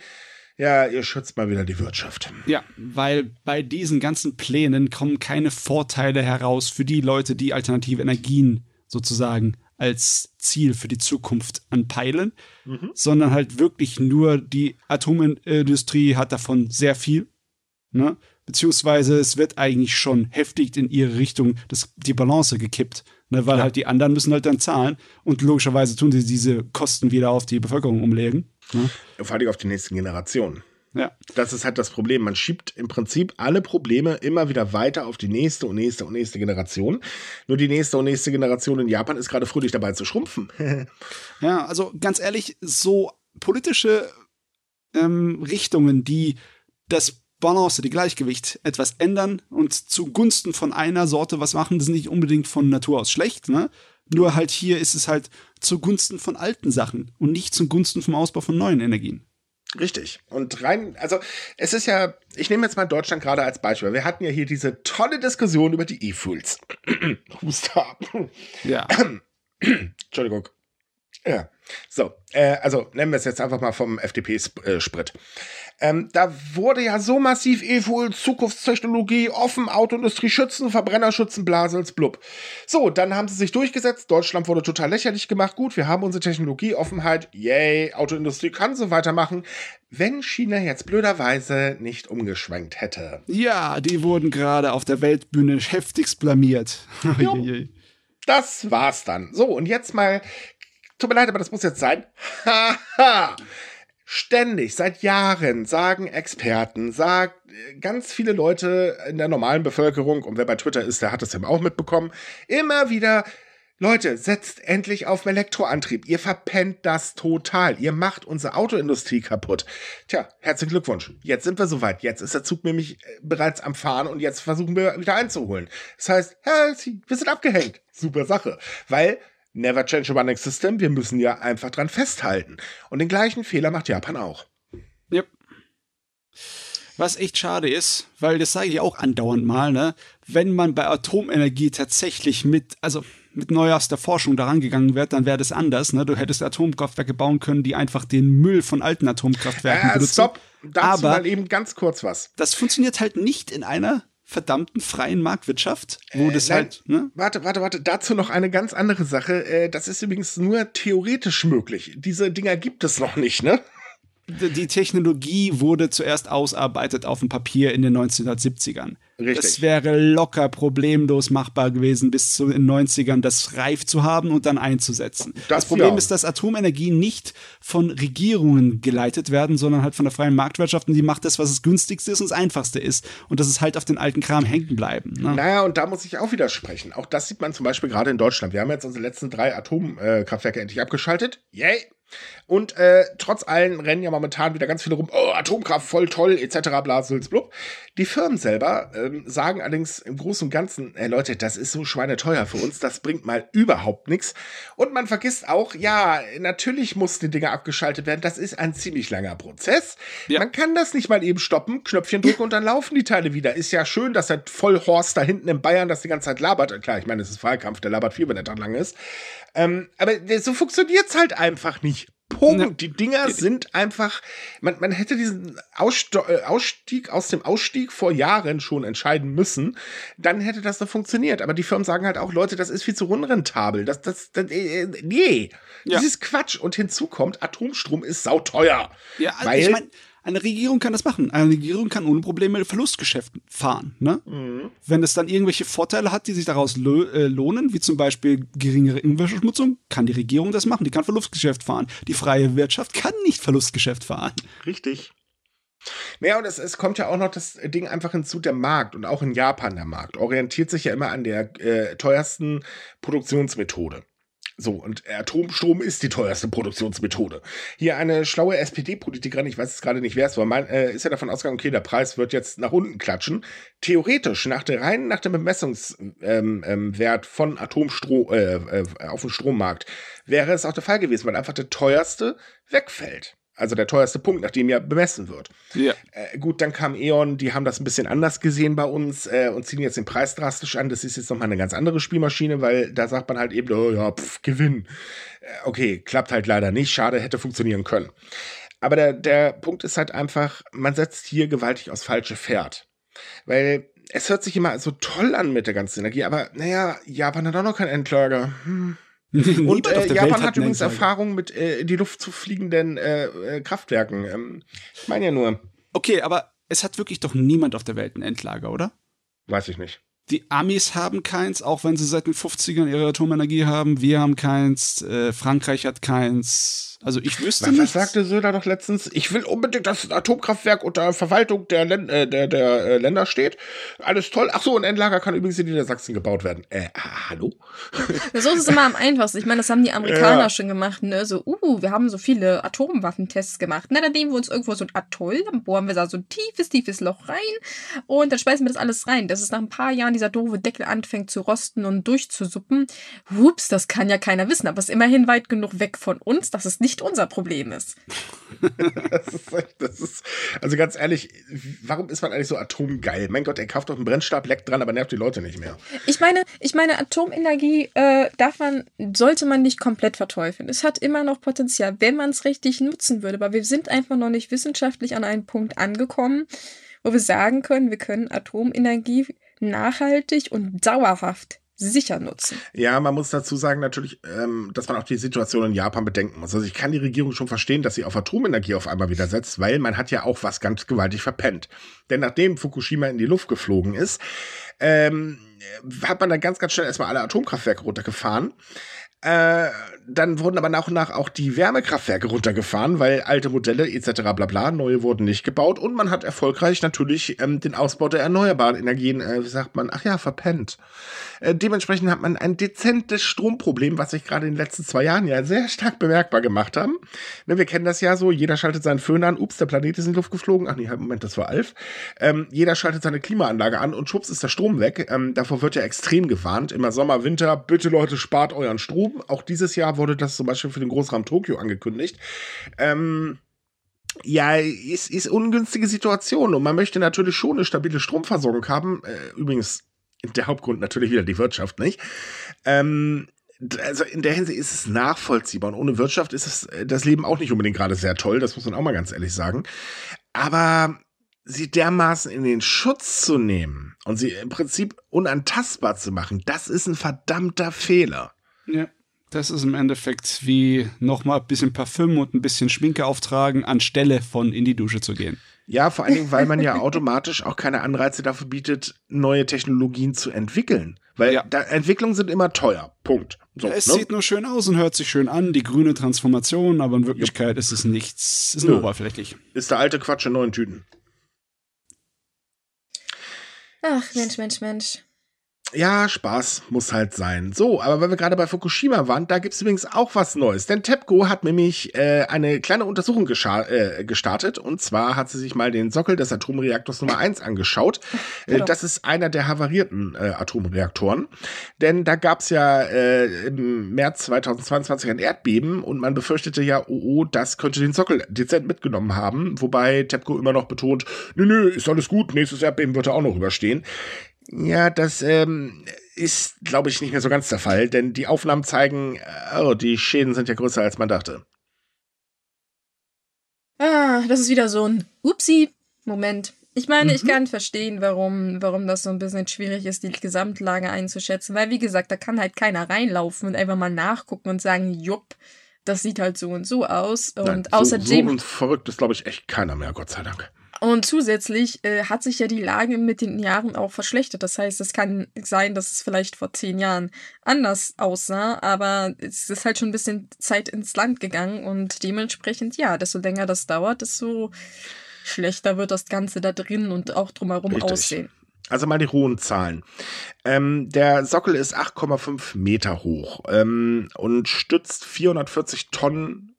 ja, ihr schützt mal wieder die Wirtschaft.
Ja, weil bei diesen ganzen Plänen kommen keine Vorteile heraus für die Leute, die alternative Energien sozusagen als Ziel für die Zukunft anpeilen, mhm. sondern halt wirklich nur die Atomindustrie hat davon sehr viel. Ne? Beziehungsweise es wird eigentlich schon heftig in ihre Richtung das, die Balance gekippt, ne? weil ja. halt die anderen müssen halt dann zahlen und logischerweise tun sie diese Kosten wieder auf die Bevölkerung umlegen.
Ne? Vor allem auf die nächsten Generationen.
Ja.
Das ist halt das Problem. Man schiebt im Prinzip alle Probleme immer wieder weiter auf die nächste und nächste und nächste Generation. Nur die nächste und nächste Generation in Japan ist gerade fröhlich dabei zu schrumpfen.
ja, also ganz ehrlich, so politische ähm, Richtungen, die das Balance, die Gleichgewicht etwas ändern und zugunsten von einer Sorte was machen, das ist nicht unbedingt von Natur aus schlecht, ne? Nur halt hier ist es halt zugunsten von alten Sachen und nicht zugunsten vom Ausbau von neuen Energien.
Richtig. Und rein, also es ist ja, ich nehme jetzt mal Deutschland gerade als Beispiel. Wir hatten ja hier diese tolle Diskussion über die E-Fuels.
Ja.
Entschuldigung. Ja. So, äh, also nennen wir es jetzt einfach mal vom FDP-Sprit. Ähm, da wurde ja so massiv E-Fuel, Zukunftstechnologie, offen, Autoindustrie schützen, Verbrenner schützen, Blasels, blub. So, dann haben sie sich durchgesetzt. Deutschland wurde total lächerlich gemacht. Gut, wir haben unsere Technologie, Offenheit. Yay, Autoindustrie kann so weitermachen. Wenn China jetzt blöderweise nicht umgeschwenkt hätte.
Ja, die wurden gerade auf der Weltbühne heftigst blamiert.
das war's dann. So, und jetzt mal tut mir leid, aber das muss jetzt sein. Haha. Ständig, seit Jahren sagen Experten, sagt ganz viele Leute in der normalen Bevölkerung, und wer bei Twitter ist, der hat das eben auch mitbekommen, immer wieder, Leute, setzt endlich auf Elektroantrieb. Ihr verpennt das total. Ihr macht unsere Autoindustrie kaputt. Tja, herzlichen Glückwunsch. Jetzt sind wir soweit. Jetzt ist der Zug nämlich äh, bereits am Fahren und jetzt versuchen wir wieder einzuholen. Das heißt, wir sind abgehängt. Super Sache. Weil Never change a running system. Wir müssen ja einfach dran festhalten. Und den gleichen Fehler macht Japan auch.
Yep. Was echt schade ist, weil das sage ich auch andauernd mal, ne? Wenn man bei Atomenergie tatsächlich mit, also mit neuester Forschung daran gegangen wäre, dann wäre das anders. Ne? Du hättest Atomkraftwerke bauen können, die einfach den Müll von alten Atomkraftwerken äh, benutzen. Stopp,
dazu Aber mal eben ganz kurz was.
Das funktioniert halt nicht in einer verdammten freien Marktwirtschaft, wo äh, das nein, halt. Ne?
Warte, warte, warte. Dazu noch eine ganz andere Sache. Äh, das ist übrigens nur theoretisch möglich. Diese Dinger gibt es noch nicht, ne?
Die Technologie wurde zuerst ausarbeitet auf dem Papier in den 1970ern. Richtig. Es wäre locker problemlos machbar gewesen, bis zu den 90ern das reif zu haben und dann einzusetzen. Das, das Problem ja. ist, dass Atomenergie nicht von Regierungen geleitet werden, sondern halt von der freien Marktwirtschaft und die macht das, was das günstigste ist und das einfachste ist. Und das ist halt auf den alten Kram hängen bleiben. Ne?
Naja, und da muss ich auch widersprechen. Auch das sieht man zum Beispiel gerade in Deutschland. Wir haben jetzt unsere letzten drei Atomkraftwerke endlich abgeschaltet. Yay! Und äh, trotz allem rennen ja momentan wieder ganz viele rum, oh, Atomkraft voll toll, etc. blub. Die Firmen selber ähm, sagen allerdings im Großen und Ganzen, ey Leute, das ist so schweineteuer für uns, das bringt mal überhaupt nichts. Und man vergisst auch, ja, natürlich muss die Dinger abgeschaltet werden, das ist ein ziemlich langer Prozess. Ja. Man kann das nicht mal eben stoppen, Knöpfchen drücken und dann laufen die Teile wieder. Ist ja schön, dass der Vollhorst da hinten in Bayern das die ganze Zeit labert. Klar, ich meine, es ist Wahlkampf, der labert viel, wenn er dann lang ist. Ähm, aber so funktioniert's halt einfach nicht. Punkt. Die Dinger sind einfach, man, man hätte diesen Aussto äh, Ausstieg aus dem Ausstieg vor Jahren schon entscheiden müssen. Dann hätte das noch funktioniert. Aber die Firmen sagen halt auch, Leute, das ist viel zu unrentabel. Das, das, das äh, nee. Ja. Das ist Quatsch. Und hinzu kommt, Atomstrom ist sauteuer.
Ja, also weil, ich meine, eine Regierung kann das machen. Eine Regierung kann ohne Probleme Verlustgeschäft fahren. Ne? Mhm. Wenn es dann irgendwelche Vorteile hat, die sich daraus äh, lohnen, wie zum Beispiel geringere Umweltverschmutzung, kann die Regierung das machen. Die kann Verlustgeschäft fahren. Die freie Wirtschaft kann nicht Verlustgeschäft fahren.
Richtig. Naja, und es, es kommt ja auch noch das Ding einfach hinzu, der Markt und auch in Japan der Markt orientiert sich ja immer an der äh, teuersten Produktionsmethode. So, und Atomstrom ist die teuerste Produktionsmethode. Hier eine schlaue SPD-Politikerin, ich weiß jetzt gerade nicht, wer es war, mein, äh, ist ja davon ausgegangen, okay, der Preis wird jetzt nach unten klatschen. Theoretisch, nach der rein nach dem Bemessungswert ähm, ähm, von Atomstrom äh, äh, auf dem Strommarkt, wäre es auch der Fall gewesen, weil einfach der teuerste wegfällt. Also der teuerste Punkt, nach dem ja bemessen wird. Ja. Äh, gut, dann kam E.ON, die haben das ein bisschen anders gesehen bei uns äh, und ziehen jetzt den Preis drastisch an. Das ist jetzt nochmal eine ganz andere Spielmaschine, weil da sagt man halt eben, oh ja, pff, Gewinn. Äh, okay, klappt halt leider nicht. Schade, hätte funktionieren können. Aber der, der Punkt ist halt einfach, man setzt hier gewaltig aufs falsche Pferd. Weil es hört sich immer so toll an mit der ganzen Energie, aber naja, Japan hat auch noch keinen Endlager. Hm. Und äh, Japan hat, hat übrigens Erfahrung mit äh, die Luft zu fliegenden äh, äh, Kraftwerken. Ähm, ich meine ja nur.
Okay, aber es hat wirklich doch niemand auf der Welt ein Endlager, oder?
Weiß ich nicht.
Die Amis haben keins, auch wenn sie seit den 50ern ihre Atomenergie haben. Wir haben keins. Äh, Frankreich hat keins. Also ich wüsste
was, nicht. Was sagte Söder doch letztens? Ich will unbedingt, dass das Atomkraftwerk unter Verwaltung der, Län äh, der, der äh, Länder steht. Alles toll. Ach so, ein Endlager kann übrigens in Niedersachsen gebaut werden. Äh, hallo?
so ist es immer am einfachsten. Ich meine, das haben die Amerikaner ja. schon gemacht. Ne? So, uh, wir haben so viele Atomwaffentests gemacht. Na, dann nehmen wir uns irgendwo so ein Atoll, dann bohren wir da so ein tiefes, tiefes Loch rein und dann schmeißen wir das alles rein. Dass es nach ein paar Jahren dieser doofe Deckel anfängt zu rosten und durchzusuppen. Hups, das kann ja keiner wissen, aber es ist immerhin weit genug weg von uns, dass es nicht nicht unser Problem ist.
das ist, das ist, also ganz ehrlich, warum ist man eigentlich so atomgeil? Mein Gott, er kauft doch einen Brennstab, leckt dran, aber nervt die Leute nicht mehr.
Ich meine, ich meine, Atomenergie äh, darf man, sollte man nicht komplett verteufeln. Es hat immer noch Potenzial, wenn man es richtig nutzen würde. Aber wir sind einfach noch nicht wissenschaftlich an einen Punkt angekommen, wo wir sagen können, wir können Atomenergie nachhaltig und dauerhaft sicher nutzen.
Ja, man muss dazu sagen natürlich, ähm, dass man auch die Situation in Japan bedenken muss. Also ich kann die Regierung schon verstehen, dass sie auf Atomenergie auf einmal wieder setzt, weil man hat ja auch was ganz gewaltig verpennt. Denn nachdem Fukushima in die Luft geflogen ist, ähm, hat man dann ganz, ganz schnell erstmal alle Atomkraftwerke runtergefahren. Äh, dann wurden aber nach und nach auch die Wärmekraftwerke runtergefahren, weil alte Modelle etc. bla bla, neue wurden nicht gebaut und man hat erfolgreich natürlich ähm, den Ausbau der erneuerbaren Energien, äh, wie sagt man, ach ja, verpennt. Äh, dementsprechend hat man ein dezentes Stromproblem, was sich gerade in den letzten zwei Jahren ja sehr stark bemerkbar gemacht haben. Ne, wir kennen das ja so, jeder schaltet seinen Föhn an, ups, der Planet ist in die Luft geflogen, ach nee, halt, Moment, das war Alf. Ähm, jeder schaltet seine Klimaanlage an und schwupps ist der Strom weg. Ähm, davor wird ja extrem gewarnt, immer Sommer, Winter, bitte Leute, spart euren Strom. Auch dieses Jahr wurde das zum Beispiel für den Großraum Tokio angekündigt. Ähm, ja, ist, ist ungünstige Situation und man möchte natürlich schon eine stabile Stromversorgung haben. Äh, übrigens, der Hauptgrund natürlich wieder die Wirtschaft, nicht? Ähm, also in der Hinsicht ist es nachvollziehbar und ohne Wirtschaft ist es äh, das Leben auch nicht unbedingt gerade sehr toll, das muss man auch mal ganz ehrlich sagen. Aber sie dermaßen in den Schutz zu nehmen und sie im Prinzip unantastbar zu machen, das ist ein verdammter Fehler.
Ja. Das ist im Endeffekt wie nochmal ein bisschen Parfüm und ein bisschen Schminke auftragen, anstelle von in die Dusche zu gehen.
Ja, vor allen Dingen, weil man ja automatisch auch keine Anreize dafür bietet, neue Technologien zu entwickeln. Weil ja. da, Entwicklungen sind immer teuer. Punkt.
So, es ne? sieht nur schön aus und hört sich schön an, die grüne Transformation, aber in Wirklichkeit ist es nichts, ist nur oberflächlich.
Ist der alte Quatsch in neuen Tüten.
Ach, Mensch, Mensch, Mensch
ja, Spaß muss halt sein. So, aber weil wir gerade bei Fukushima waren, da gibt's übrigens auch was Neues. Denn TEPCO hat nämlich äh, eine kleine Untersuchung äh, gestartet. Und zwar hat sie sich mal den Sockel des Atomreaktors Nummer 1 angeschaut. Äh, das ist einer der havarierten äh, Atomreaktoren. Denn da gab's ja äh, im März 2022 ein Erdbeben und man befürchtete ja, oh, oh, das könnte den Sockel dezent mitgenommen haben. Wobei TEPCO immer noch betont, nö, nö, ist alles gut, nächstes Erdbeben wird er auch noch überstehen. Ja, das ähm, ist, glaube ich, nicht mehr so ganz der Fall, denn die Aufnahmen zeigen, äh, oh, die Schäden sind ja größer, als man dachte.
Ah, das ist wieder so ein Upsi-Moment. Ich meine, mhm. ich kann verstehen, warum, warum das so ein bisschen schwierig ist, die Gesamtlage einzuschätzen, weil, wie gesagt, da kann halt keiner reinlaufen und einfach mal nachgucken und sagen, jupp, das sieht halt so und so aus. Und Nein, so, außerdem.
So verrückt ist, glaube ich, echt keiner mehr, Gott sei Dank.
Und zusätzlich äh, hat sich ja die Lage mit den Jahren auch verschlechtert. Das heißt, es kann sein, dass es vielleicht vor zehn Jahren anders aussah, aber es ist halt schon ein bisschen Zeit ins Land gegangen und dementsprechend, ja, desto länger das dauert, desto schlechter wird das Ganze da drin und auch drumherum Richtig. aussehen.
Also mal die hohen Zahlen. Ähm, der Sockel ist 8,5 Meter hoch ähm, und stützt 440 Tonnen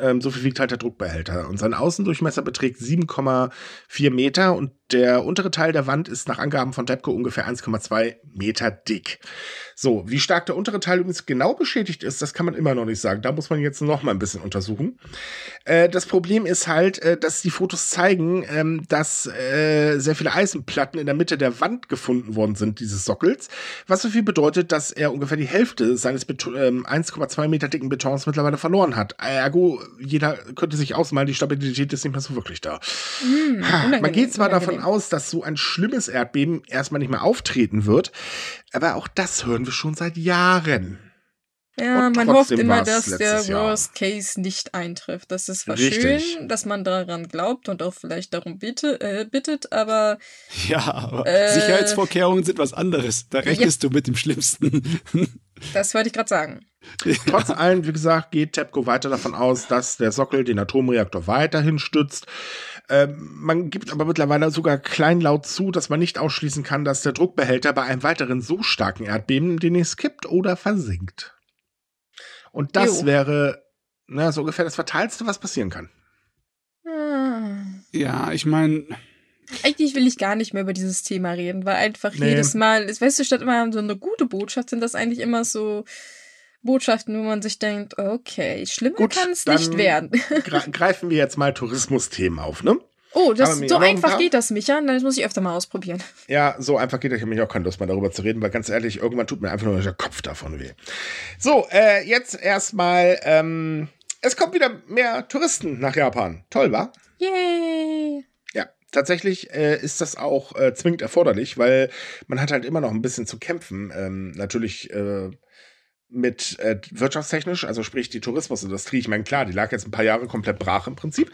ähm, so viel wiegt halt der Druckbehälter. Und sein Außendurchmesser beträgt 7,4 Meter und der untere Teil der Wand ist nach Angaben von Depco ungefähr 1,2 Meter dick. So, wie stark der untere Teil übrigens genau beschädigt ist, das kann man immer noch nicht sagen. Da muss man jetzt noch mal ein bisschen untersuchen. Äh, das Problem ist halt, äh, dass die Fotos zeigen, ähm, dass äh, sehr viele Eisenplatten in der Mitte der Wand gefunden worden sind, dieses Sockels. Was so viel bedeutet, dass er ungefähr die Hälfte seines 1,2 ähm, Meter dicken Betons mittlerweile verloren hat. Ergo, jeder könnte sich ausmalen, die Stabilität ist nicht mehr so wirklich da. Hm, man geht zwar davon aus, dass so ein schlimmes Erdbeben erstmal nicht mehr auftreten wird, aber auch das hören wir schon seit Jahren.
Ja, man hofft immer, dass der Worst Case nicht eintrifft. Das ist zwar schön, dass man daran glaubt und auch vielleicht darum bitte, äh, bittet, aber.
Ja, aber äh, Sicherheitsvorkehrungen sind was anderes. Da rechnest ja. du mit dem Schlimmsten.
das wollte ich gerade sagen.
Trotz allem, wie gesagt, geht TEPCO weiter davon aus, dass der Sockel den Atomreaktor weiterhin stützt. Ähm, man gibt aber mittlerweile sogar kleinlaut zu, dass man nicht ausschließen kann, dass der Druckbehälter bei einem weiteren so starken Erdbeben demnächst kippt oder versinkt. Und das jo. wäre na, so ungefähr das Fatalste, was passieren kann.
Hm. Ja, ich meine.
Eigentlich will ich gar nicht mehr über dieses Thema reden, weil einfach nee. jedes Mal, weißt du, statt immer so eine gute Botschaft sind das eigentlich immer so Botschaften, wo man sich denkt, okay, schlimmer kann es nicht werden.
greifen wir jetzt mal Tourismusthemen auf, ne?
Oh, das, so einfach ein geht das, Micha. Das muss ich öfter mal ausprobieren.
Ja, so einfach geht das. Ich habe mich auch keine Lust mehr darüber zu reden, weil ganz ehrlich, irgendwann tut mir einfach nur der Kopf davon weh. So, äh, jetzt erstmal, ähm, es kommt wieder mehr Touristen nach Japan. Toll, wa?
Yay!
Tatsächlich äh, ist das auch äh, zwingend erforderlich, weil man hat halt immer noch ein bisschen zu kämpfen. Ähm, natürlich äh, mit äh, wirtschaftstechnisch, also sprich die Tourismusindustrie. Ich meine, klar, die lag jetzt ein paar Jahre komplett brach im Prinzip.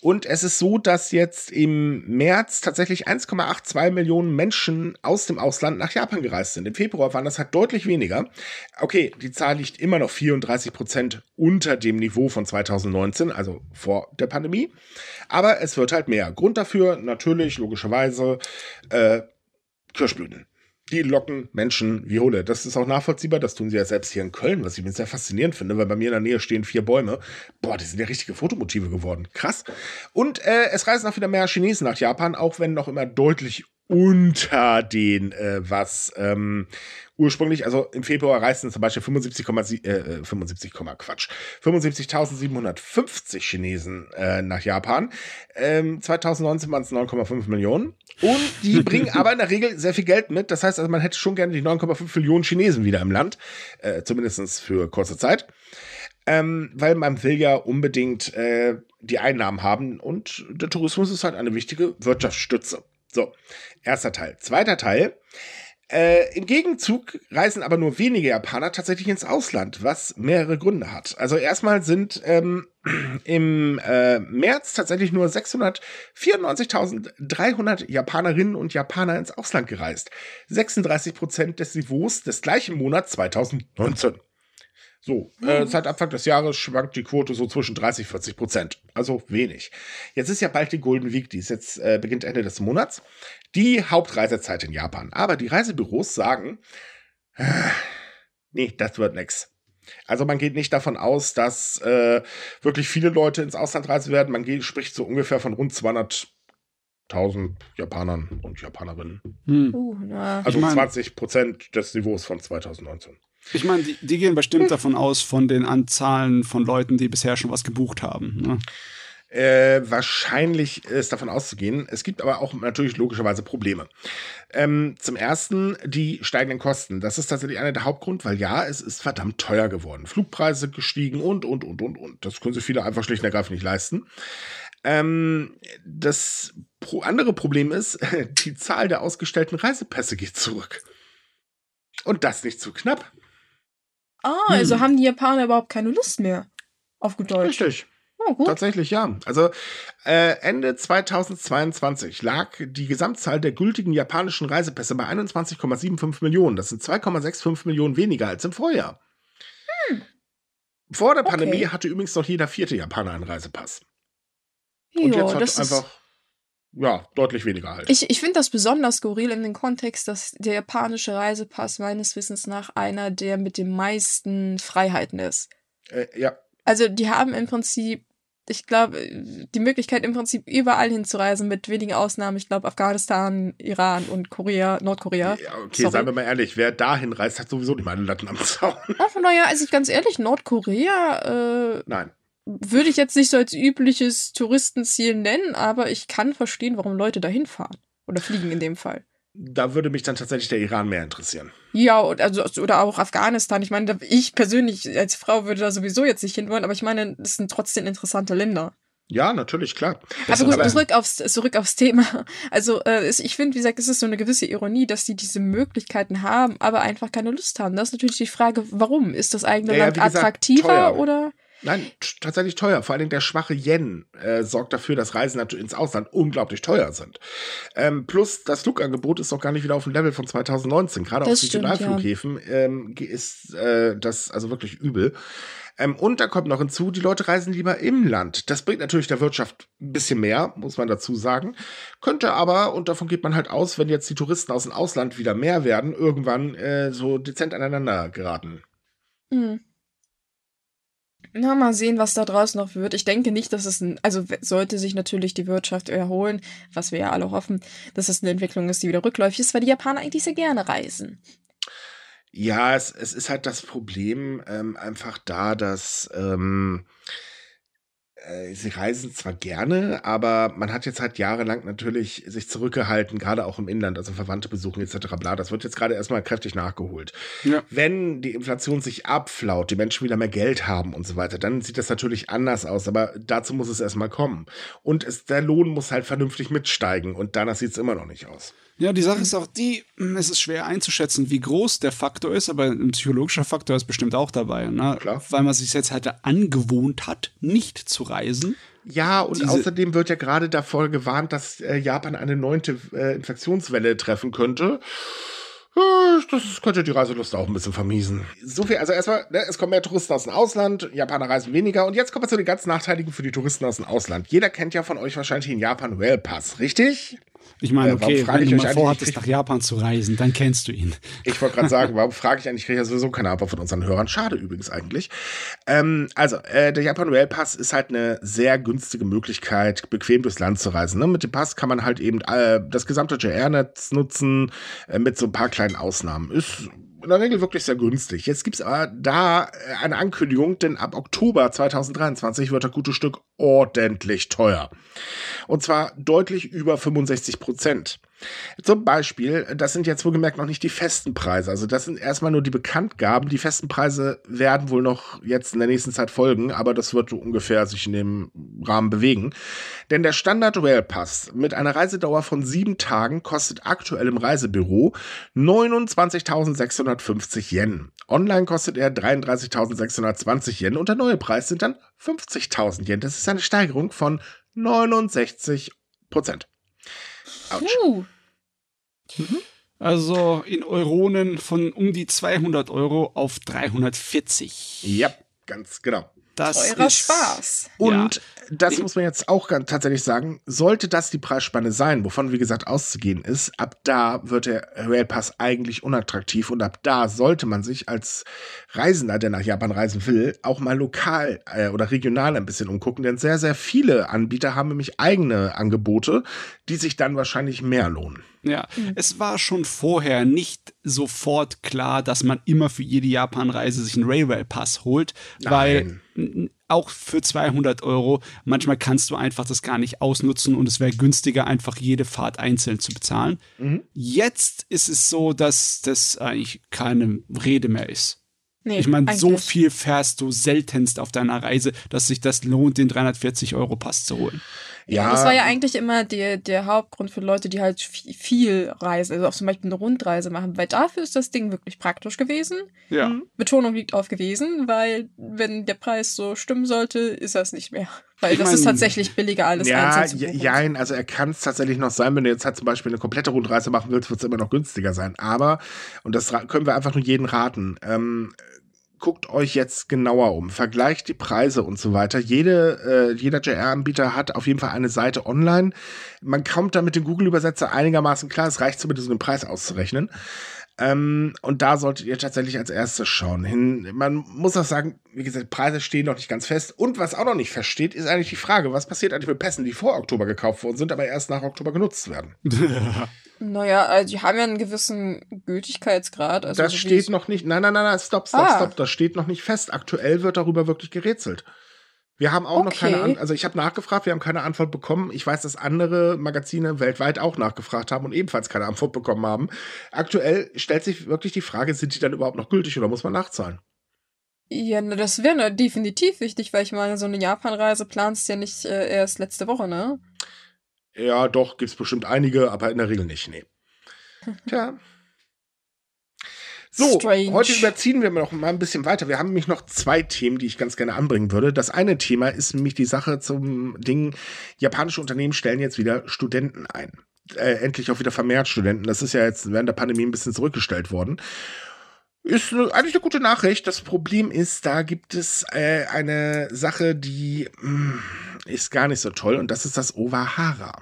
Und es ist so, dass jetzt im März tatsächlich 1,82 Millionen Menschen aus dem Ausland nach Japan gereist sind. Im Februar waren das halt deutlich weniger. Okay, die Zahl liegt immer noch 34 Prozent unter dem Niveau von 2019, also vor der Pandemie. Aber es wird halt mehr. Grund dafür natürlich, logischerweise, äh, Kirschblüten die locken Menschen wie Hulle. Das ist auch nachvollziehbar. Das tun sie ja selbst hier in Köln, was ich mir sehr faszinierend finde, weil bei mir in der Nähe stehen vier Bäume. Boah, die sind ja richtige Fotomotive geworden. Krass. Und äh, es reisen auch wieder mehr Chinesen nach Japan, auch wenn noch immer deutlich unter den, äh, was ähm, ursprünglich, also im Februar reisten zum Beispiel 75,7, äh, 75, Quatsch, 75.750 Chinesen äh, nach Japan. Ähm, 2019 waren es 9,5 Millionen. Und die bringen aber in der Regel sehr viel Geld mit. Das heißt also, man hätte schon gerne die 9,5 Millionen Chinesen wieder im Land, äh, zumindest für kurze Zeit. Ähm, weil man will ja unbedingt äh, die Einnahmen haben und der Tourismus ist halt eine wichtige Wirtschaftsstütze. So, erster Teil. Zweiter Teil. Äh, Im Gegenzug reisen aber nur wenige Japaner tatsächlich ins Ausland, was mehrere Gründe hat. Also erstmal sind ähm, im äh, März tatsächlich nur 694.300 Japanerinnen und Japaner ins Ausland gereist. 36 Prozent des Niveaus des gleichen Monats 2019. So, äh, seit Anfang des Jahres schwankt die Quote so zwischen 30 40 Prozent. Also wenig. Jetzt ist ja bald die Golden Week, die ist jetzt äh, beginnt Ende des Monats. Die Hauptreisezeit in Japan. Aber die Reisebüros sagen, äh, nee, das wird nix. Also man geht nicht davon aus, dass äh, wirklich viele Leute ins Ausland reisen werden. Man geht, spricht so ungefähr von rund 200.000 Japanern und Japanerinnen. Hm. Uh, also ich mein, 20 Prozent des Niveaus von 2019.
Ich meine, die, die, gehen bestimmt davon aus, von den Anzahlen von Leuten, die bisher schon was gebucht haben. Ne?
Äh, wahrscheinlich ist davon auszugehen. Es gibt aber auch natürlich logischerweise Probleme. Ähm, zum ersten die steigenden Kosten. Das ist tatsächlich einer der Hauptgrund, weil ja, es ist verdammt teuer geworden. Flugpreise gestiegen und, und, und, und, und. Das können sich viele einfach schlicht und ergreifend nicht leisten. Ähm, das andere Problem ist, die Zahl der ausgestellten Reisepässe geht zurück. Und das nicht zu knapp.
Ah, also hm. also haben die Japaner überhaupt keine Lust mehr. Auf gut Deutsch.
Richtig. Oh, Tatsächlich ja. Also äh, Ende 2022 lag die Gesamtzahl der gültigen japanischen Reisepässe bei 21,75 Millionen. Das sind 2,65 Millionen weniger als im Vorjahr. Hm. Vor der Pandemie okay. hatte übrigens noch jeder vierte Japaner einen Reisepass. Und jo, jetzt hat einfach ja, deutlich weniger halt.
Ich, ich finde das besonders skurril in dem Kontext, dass der japanische Reisepass meines Wissens nach einer der mit den meisten Freiheiten ist.
Äh, ja.
Also die haben im Prinzip, ich glaube, die Möglichkeit im Prinzip überall hinzureisen, mit wenigen Ausnahmen. Ich glaube Afghanistan, Iran und Korea, Nordkorea.
Ja, okay, Sorry. seien wir mal ehrlich, wer dahin reist, hat sowieso nicht mal einen Latten am Zaun.
Ach, naja, also ich ganz ehrlich, Nordkorea,
äh, Nein
würde ich jetzt nicht so als übliches Touristenziel nennen, aber ich kann verstehen, warum Leute da hinfahren. Oder fliegen in dem Fall.
Da würde mich dann tatsächlich der Iran mehr interessieren.
Ja, also, oder auch Afghanistan. Ich meine, ich persönlich als Frau würde da sowieso jetzt nicht hinwollen, aber ich meine, es sind trotzdem interessante Länder.
Ja, natürlich, klar.
aber gut, zurück aufs, zurück aufs Thema. Also, äh, ich finde, wie gesagt, es ist so eine gewisse Ironie, dass die diese Möglichkeiten haben, aber einfach keine Lust haben. Das ist natürlich die Frage, warum? Ist das eigene ja, Land ja, gesagt, attraktiver teuer. oder?
Nein, tatsächlich teuer. Vor allen Dingen der schwache Yen äh, sorgt dafür, dass Reisen ins Ausland unglaublich teuer sind. Ähm, plus das Flugangebot ist noch gar nicht wieder auf dem Level von 2019. Gerade auf Regionalflughäfen ja. ähm, ist äh, das also wirklich übel. Ähm, und da kommt noch hinzu, die Leute reisen lieber im Land. Das bringt natürlich der Wirtschaft ein bisschen mehr, muss man dazu sagen. Könnte aber, und davon geht man halt aus, wenn jetzt die Touristen aus dem Ausland wieder mehr werden, irgendwann äh, so dezent aneinander geraten. Mhm.
Na, mal sehen, was da draus noch wird. Ich denke nicht, dass es ein, also sollte sich natürlich die Wirtschaft erholen, was wir ja alle hoffen, dass es eine Entwicklung ist, die wieder rückläufig ist, weil die Japaner eigentlich sehr gerne reisen.
Ja, es, es ist halt das Problem ähm, einfach da, dass ähm, äh, sie reisen zwar gerne, aber man hat jetzt halt jahrelang natürlich sich zurückgehalten, gerade auch im Inland, also Verwandte besuchen etc. Bla. Das wird jetzt gerade erstmal kräftig nachgeholt. Ja. Wenn die Inflation sich abflaut, die Menschen wieder mehr Geld haben und so weiter, dann sieht das natürlich anders aus, aber dazu muss es erstmal kommen. Und es, der Lohn muss halt vernünftig mitsteigen und danach sieht es immer noch nicht aus.
Ja, die Sache ist auch die, hm, es ist schwer einzuschätzen, wie groß der Faktor ist, aber ein psychologischer Faktor ist bestimmt auch dabei, ne? Klar. weil man sich jetzt halt angewohnt hat, nicht zu reisen.
Ja, und Diese außerdem wird ja gerade davor gewarnt, dass äh, Japan eine neunte äh, Infektionswelle treffen könnte. Äh, das könnte die Reiselust auch ein bisschen vermiesen. So viel, also erstmal, ne, es kommen mehr Touristen aus dem Ausland, Japaner reisen weniger und jetzt kommen wir zu den ganz Nachteiligen für die Touristen aus dem Ausland. Jeder kennt ja von euch wahrscheinlich den Japan Rail Pass, richtig?
Ich meine, äh, okay, wenn du mal vorhattest, nach Japan zu reisen, dann kennst du ihn.
Ich wollte gerade sagen, warum frage ich eigentlich? Ich kriege ja sowieso keine Antwort von unseren Hörern. Schade übrigens eigentlich. Ähm, also, äh, der Japan Rail Pass ist halt eine sehr günstige Möglichkeit, bequem durchs Land zu reisen. Ne? Mit dem Pass kann man halt eben äh, das gesamte JR-Netz nutzen, äh, mit so ein paar kleinen Ausnahmen. Ist in der Regel wirklich sehr günstig. Jetzt gibt es aber da äh, eine Ankündigung, denn ab Oktober 2023 wird das gute Stück ordentlich teuer. Und zwar deutlich über 65 Prozent. Zum Beispiel, das sind jetzt wohlgemerkt noch nicht die festen Preise. Also das sind erstmal nur die Bekanntgaben. Die festen Preise werden wohl noch jetzt in der nächsten Zeit folgen, aber das wird ungefähr sich in dem Rahmen bewegen. Denn der Standard Rail Pass mit einer Reisedauer von sieben Tagen kostet aktuell im Reisebüro 29.650 Yen. Online kostet er 33.620 Yen und der neue Preis sind dann 50.000 Yen. Das ist eine Steigerung von 69 Prozent.
Puh. Mhm. Also in Euronen von um die 200 Euro auf 340.
Ja, ganz genau.
Das Eurer ist Spaß.
Und ja. das muss man jetzt auch ganz tatsächlich sagen, sollte das die Preisspanne sein, wovon wie gesagt auszugehen ist, ab da wird der Rail Pass eigentlich unattraktiv und ab da sollte man sich als Reisender, der nach Japan reisen will, auch mal lokal äh, oder regional ein bisschen umgucken, denn sehr, sehr viele Anbieter haben nämlich eigene Angebote, die sich dann wahrscheinlich mehr lohnen.
Ja, mhm. es war schon vorher nicht sofort klar, dass man immer für jede Japanreise sich einen Railway Pass holt, Nein. weil auch für 200 Euro, manchmal kannst du einfach das gar nicht ausnutzen und es wäre günstiger, einfach jede Fahrt einzeln zu bezahlen. Mhm. Jetzt ist es so, dass das eigentlich keine Rede mehr ist. Nee, ich meine, so viel fährst du seltenst auf deiner Reise, dass sich das lohnt, den 340 Euro Pass zu holen.
Ja. Das war ja eigentlich immer der, der Hauptgrund für Leute, die halt viel reisen, also auch zum Beispiel eine Rundreise machen, weil dafür ist das Ding wirklich praktisch gewesen. Ja. Mhm. Betonung liegt auf gewesen, weil wenn der Preis so stimmen sollte, ist das nicht mehr. Weil ich das mein, ist tatsächlich billiger, alles
ja, einzeln zu Ja, also er kann es tatsächlich noch sein, wenn du jetzt halt zum Beispiel eine komplette Rundreise machen willst, wird es immer noch günstiger sein. Aber, und das können wir einfach nur jeden raten, ähm, guckt euch jetzt genauer um, vergleicht die Preise und so weiter. Jede, äh, jeder JR-Anbieter hat auf jeden Fall eine Seite online. Man kommt da mit dem Google-Übersetzer einigermaßen klar, es reicht zumindest, um den Preis auszurechnen. Ähm, und da solltet ihr tatsächlich als erstes schauen. Hin, man muss auch sagen, wie gesagt, Preise stehen noch nicht ganz fest. Und was auch noch nicht feststeht, ist eigentlich die Frage, was passiert eigentlich mit Pässen, die vor Oktober gekauft worden sind, aber erst nach Oktober genutzt werden.
Naja, also die haben ja einen gewissen Gültigkeitsgrad. Also
das so steht noch nicht. Nein, nein, nein, nein, stopp, stopp, ah. stopp. Das steht noch nicht fest. Aktuell wird darüber wirklich gerätselt. Wir haben auch okay. noch keine Antwort. Also ich habe nachgefragt, wir haben keine Antwort bekommen. Ich weiß, dass andere Magazine weltweit auch nachgefragt haben und ebenfalls keine Antwort bekommen haben. Aktuell stellt sich wirklich die Frage, sind die dann überhaupt noch gültig oder muss man nachzahlen?
Ja, das wäre definitiv wichtig, weil ich meine, so eine Japanreise planst ja nicht äh, erst letzte Woche, ne?
Ja, doch, gibt es bestimmt einige, aber in der Regel nicht, nee. Tja. So, Strange. heute überziehen wir noch mal ein bisschen weiter. Wir haben nämlich noch zwei Themen, die ich ganz gerne anbringen würde. Das eine Thema ist nämlich die Sache zum Ding, japanische Unternehmen stellen jetzt wieder Studenten ein. Äh, endlich auch wieder vermehrt Studenten. Das ist ja jetzt während der Pandemie ein bisschen zurückgestellt worden. Ist eigentlich eine gute Nachricht. Das Problem ist, da gibt es äh, eine Sache, die mh, hm, ist gar nicht so toll und das ist das Ovahara.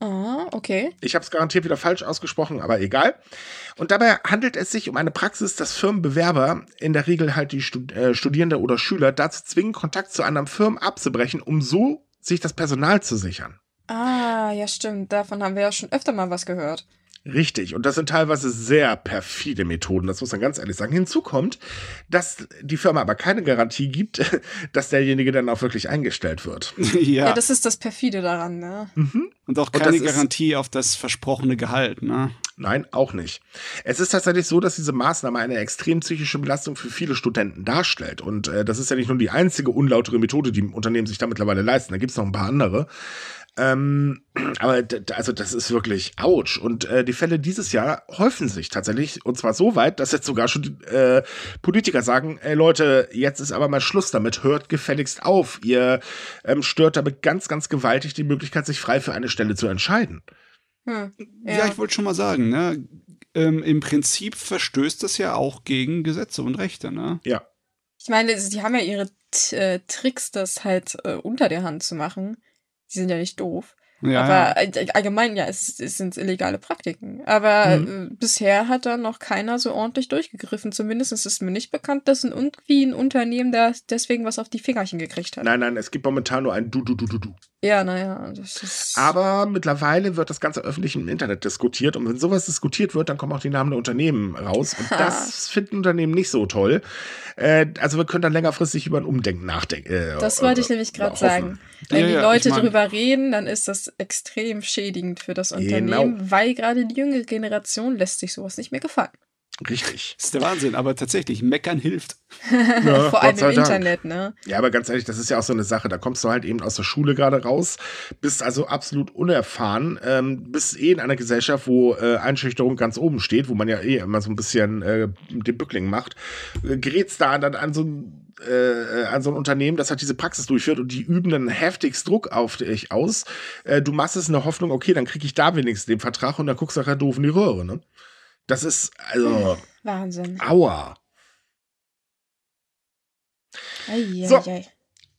Ah, okay.
Ich habe es garantiert wieder falsch ausgesprochen, aber egal. Und dabei handelt es sich um eine Praxis, dass Firmenbewerber, in der Regel halt die Stud äh, Studierende oder Schüler, dazu zwingen, Kontakt zu anderen Firmen abzubrechen, um so sich das Personal zu sichern.
Ah, ja, stimmt. Davon haben wir ja schon öfter mal was gehört.
Richtig. Und das sind teilweise sehr perfide Methoden, das muss man ganz ehrlich sagen. Hinzu kommt, dass die Firma aber keine Garantie gibt, dass derjenige dann auch wirklich eingestellt wird.
ja. ja das ist das perfide daran, ne?
Mhm. Und auch keine Und Garantie auf das versprochene Gehalt, ne?
Nein, auch nicht. Es ist tatsächlich so, dass diese Maßnahme eine extrem psychische Belastung für viele Studenten darstellt. Und äh, das ist ja nicht nur die einzige unlautere Methode, die Unternehmen sich da mittlerweile leisten. Da gibt es noch ein paar andere. Ähm, aber also das ist wirklich ouch. Und äh, die Fälle dieses Jahr häufen sich tatsächlich. Und zwar so weit, dass jetzt sogar schon äh, Politiker sagen, ey Leute, jetzt ist aber mal Schluss damit, hört gefälligst auf. Ihr ähm, stört damit ganz, ganz gewaltig die Möglichkeit, sich frei für eine Stelle zu entscheiden.
Hm, ja. ja. ich wollte schon mal sagen, ne? Ähm, Im Prinzip verstößt das ja auch gegen Gesetze und Rechte, ne?
Ja.
Ich meine, die haben ja ihre äh, Tricks, das halt äh, unter der Hand zu machen. Die sind ja nicht doof. Ja, aber ja. allgemein, ja, es, es, sind illegale Praktiken. Aber mhm. äh, bisher hat da noch keiner so ordentlich durchgegriffen. Zumindest ist es mir nicht bekannt, dass ein, irgendwie ein Unternehmen da deswegen was auf die Fingerchen gekriegt hat.
Nein, nein, es gibt momentan nur ein Du-Du-Du-Du-Du.
Ja, naja, das ist.
Aber mittlerweile wird das Ganze öffentlich im Internet diskutiert. Und wenn sowas diskutiert wird, dann kommen auch die Namen der Unternehmen raus. Und das finden Unternehmen nicht so toll. Äh, also wir können dann längerfristig über ein Umdenken nachdenken. Äh,
das wollte ich nämlich gerade sagen. Wenn ja, die Leute ich mein, drüber reden, dann ist das extrem schädigend für das Unternehmen, genau. weil gerade die jüngere Generation lässt sich sowas nicht mehr gefallen.
Richtig.
Das ist der Wahnsinn, aber tatsächlich, meckern hilft.
Ja, Vor allem im Internet, ne?
Ja, aber ganz ehrlich, das ist ja auch so eine Sache. Da kommst du halt eben aus der Schule gerade raus, bist also absolut unerfahren, ähm, bist eh in einer Gesellschaft, wo äh, Einschüchterung ganz oben steht, wo man ja eh immer so ein bisschen äh, den Bückling macht, äh, gerätst da dann an so ein äh, an so ein Unternehmen, das halt diese Praxis durchführt und die üben dann heftigst Druck auf dich aus. Äh, du machst es in der Hoffnung, okay, dann krieg ich da wenigstens den Vertrag und dann guckst du nachher doof in die Röhre, ne? Das ist, also.
Wahnsinn.
Aua.
Ei, so. Ei,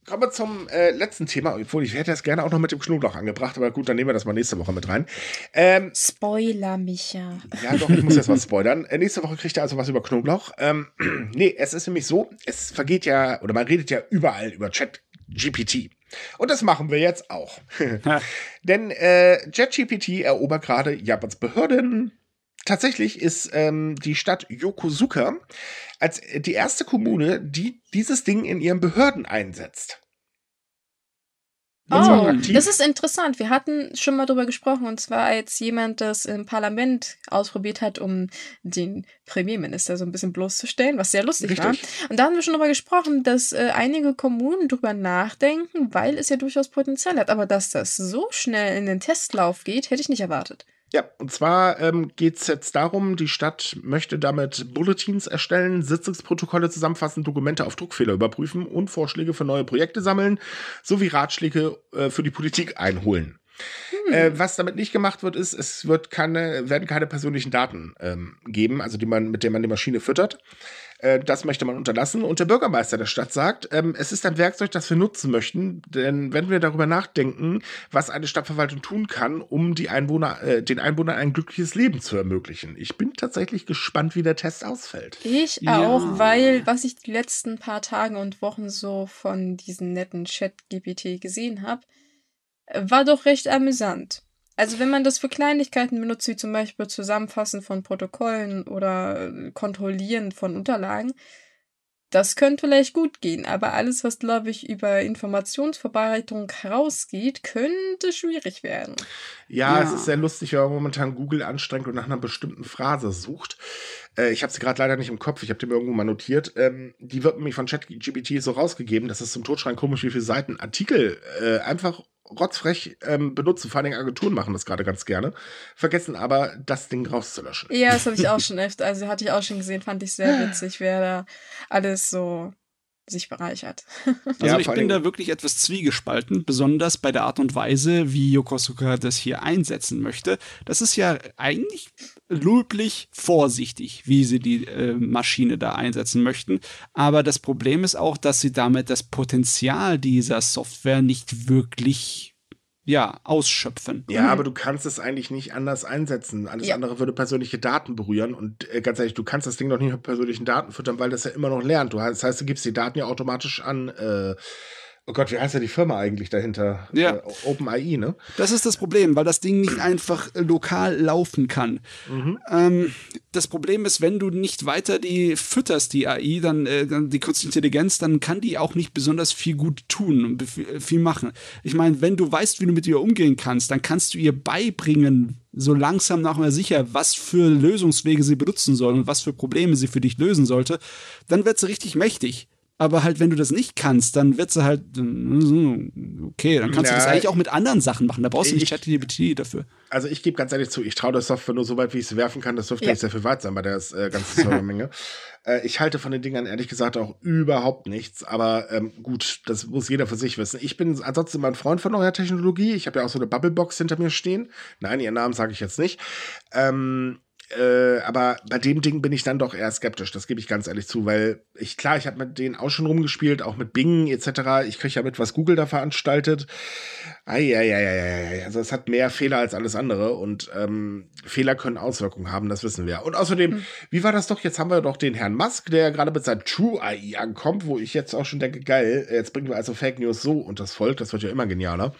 Kommen wir zum äh, letzten Thema, obwohl ich hätte das gerne auch noch mit dem Knoblauch angebracht, aber gut, dann nehmen wir das mal nächste Woche mit rein. Ähm,
Spoiler, Micha.
Ja, doch, ich muss jetzt was spoilern. Äh, nächste Woche kriegt ihr also was über Knoblauch. Ähm, nee, es ist nämlich so, es vergeht ja, oder man redet ja überall über Chat GPT. Und das machen wir jetzt auch. Denn äh, ChatGPT erobert gerade Japans Behörden, Tatsächlich ist ähm, die Stadt Yokosuka als die erste Kommune, die dieses Ding in ihren Behörden einsetzt.
Oh, das ist interessant. Wir hatten schon mal drüber gesprochen, und zwar als jemand das im Parlament ausprobiert hat, um den Premierminister so ein bisschen bloßzustellen, was sehr lustig Richtig. war. Und da haben wir schon drüber gesprochen, dass äh, einige Kommunen drüber nachdenken, weil es ja durchaus Potenzial hat. Aber dass das so schnell in den Testlauf geht, hätte ich nicht erwartet.
Ja, und zwar ähm, geht es jetzt darum, die Stadt möchte damit Bulletins erstellen, Sitzungsprotokolle zusammenfassen, Dokumente auf Druckfehler überprüfen und Vorschläge für neue Projekte sammeln, sowie Ratschläge äh, für die Politik einholen. Hm. Äh, was damit nicht gemacht wird, ist, es wird keine, werden keine persönlichen Daten ähm, geben, also die man, mit denen man die Maschine füttert. Äh, das möchte man unterlassen. Und der Bürgermeister der Stadt sagt, ähm, es ist ein Werkzeug, das wir nutzen möchten, denn wenn wir darüber nachdenken, was eine Stadtverwaltung tun kann, um die Einwohner, äh, den Einwohnern ein glückliches Leben zu ermöglichen. Ich bin tatsächlich gespannt, wie der Test ausfällt.
Ich ja. auch, weil was ich die letzten paar Tage und Wochen so von diesen netten Chat-GPT gesehen habe, war doch recht amüsant. Also wenn man das für Kleinigkeiten benutzt, wie zum Beispiel Zusammenfassen von Protokollen oder äh, Kontrollieren von Unterlagen, das könnte vielleicht gut gehen. Aber alles, was, glaube ich, über Informationsverbreitung herausgeht, könnte schwierig werden.
Ja, ja, es ist sehr lustig, wenn man momentan Google anstrengt und nach einer bestimmten Phrase sucht. Äh, ich habe sie gerade leider nicht im Kopf, ich habe die mir irgendwo mal notiert. Ähm, die wird nämlich von ChatGPT so rausgegeben, dass es zum Totschreien komisch, wie viele Seiten Artikel äh, einfach rotzfrech ähm, benutzen. Vor allem Agenturen machen das gerade ganz gerne. Vergessen aber, das Ding rauszulöschen.
Ja, das habe ich auch schon öfter. Also hatte ich auch schon gesehen, fand ich sehr witzig, wer da alles so sich bereichert.
Also ja, ich bin da wirklich etwas zwiegespalten, besonders bei der Art und Weise, wie Yokosuka das hier einsetzen möchte. Das ist ja eigentlich löblich vorsichtig, wie sie die äh, Maschine da einsetzen möchten. Aber das Problem ist auch, dass sie damit das Potenzial dieser Software nicht wirklich ja, ausschöpfen.
Ja, mhm. aber du kannst es eigentlich nicht anders einsetzen. Alles ja. andere würde persönliche Daten berühren. Und äh, ganz ehrlich, du kannst das Ding doch nicht mit persönlichen Daten füttern, weil das ja immer noch lernt. Du, das heißt, du gibst die Daten ja automatisch an, äh, Oh Gott, wie heißt ja die Firma eigentlich dahinter?
Ja.
Äh, OpenAI, ne?
Das ist das Problem, weil das Ding nicht einfach äh, lokal laufen kann.
Mhm.
Ähm, das Problem ist, wenn du nicht weiter die fütterst, die AI, dann, äh, die künstliche Intelligenz, dann kann die auch nicht besonders viel gut tun und bef- viel machen. Ich meine, wenn du weißt, wie du mit ihr umgehen kannst, dann kannst du ihr beibringen, so langsam nach mal sicher, was für Lösungswege sie benutzen soll und was für Probleme sie für dich lösen sollte, dann wird sie richtig mächtig. Aber halt, wenn du das nicht kannst, dann wird sie halt, okay, dann kannst du
Ja,
das eigentlich auch mit anderen Sachen machen. Da brauchst du nicht
ich-
ChatGPT dafür.
Also ich gebe ganz ehrlich zu, ich traue der Software nur so weit, wie ich es werfen kann. Das dürfte
Ja.
nicht sehr viel weit sein bei der äh, ganzen Servermenge. äh, ich halte von den Dingern ehrlich gesagt auch überhaupt nichts. Aber ähm, gut, das muss jeder für sich wissen. Ich bin ansonsten immer ein Freund von neuer Technologie. Ich habe ja auch so eine Bubblebox hinter mir stehen. Nein, ihren Namen sage ich jetzt nicht. Ähm, äh, aber bei dem Ding bin ich dann doch eher skeptisch, das gebe ich ganz ehrlich zu, weil ich, klar, ich habe mit denen auch schon rumgespielt, auch mit Bing etc. Ich kriege ja mit, was Google da veranstaltet. Eieieiei. Also es hat mehr Fehler als alles andere und ähm, Fehler können Auswirkungen haben, das wissen wir. Und außerdem, wie war das doch? Jetzt haben wir doch den Herrn Musk, der gerade mit seinem True AI ankommt, wo ich jetzt auch schon denke, geil, jetzt bringen wir also Fake News so und das Volk, das wird ja immer genialer.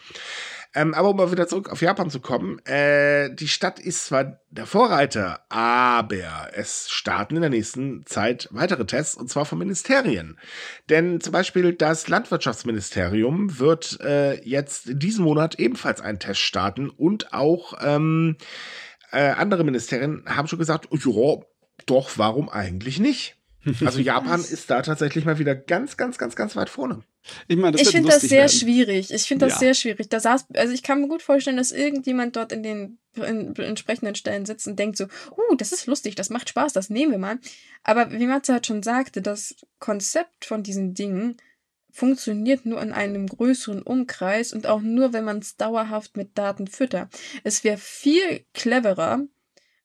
Ähm, aber um mal wieder zurück auf Japan zu kommen, äh, die Stadt ist zwar der Vorreiter, aber es starten in der nächsten Zeit weitere Tests und zwar von Ministerien. Denn zum Beispiel das Landwirtschaftsministerium wird äh, jetzt in diesem Monat ebenfalls einen Test starten und auch ähm, äh, andere Ministerien haben schon gesagt, ja, doch, warum eigentlich nicht? Also Japan ist da tatsächlich mal wieder ganz, ganz, ganz, ganz weit vorne.
Ich meine, das
ich finde das sehr
werden.
schwierig. Ich finde das
Ja.
sehr schwierig. Da saß, also ich kann mir gut vorstellen, dass irgendjemand dort in den in, in entsprechenden Stellen sitzt und denkt so, uh, das ist lustig, das macht Spaß, das nehmen wir mal. Aber wie Matze halt schon sagte, das Konzept von diesen Dingen funktioniert nur in einem größeren Umkreis und auch nur, wenn man es dauerhaft mit Daten füttert. Es wäre viel cleverer,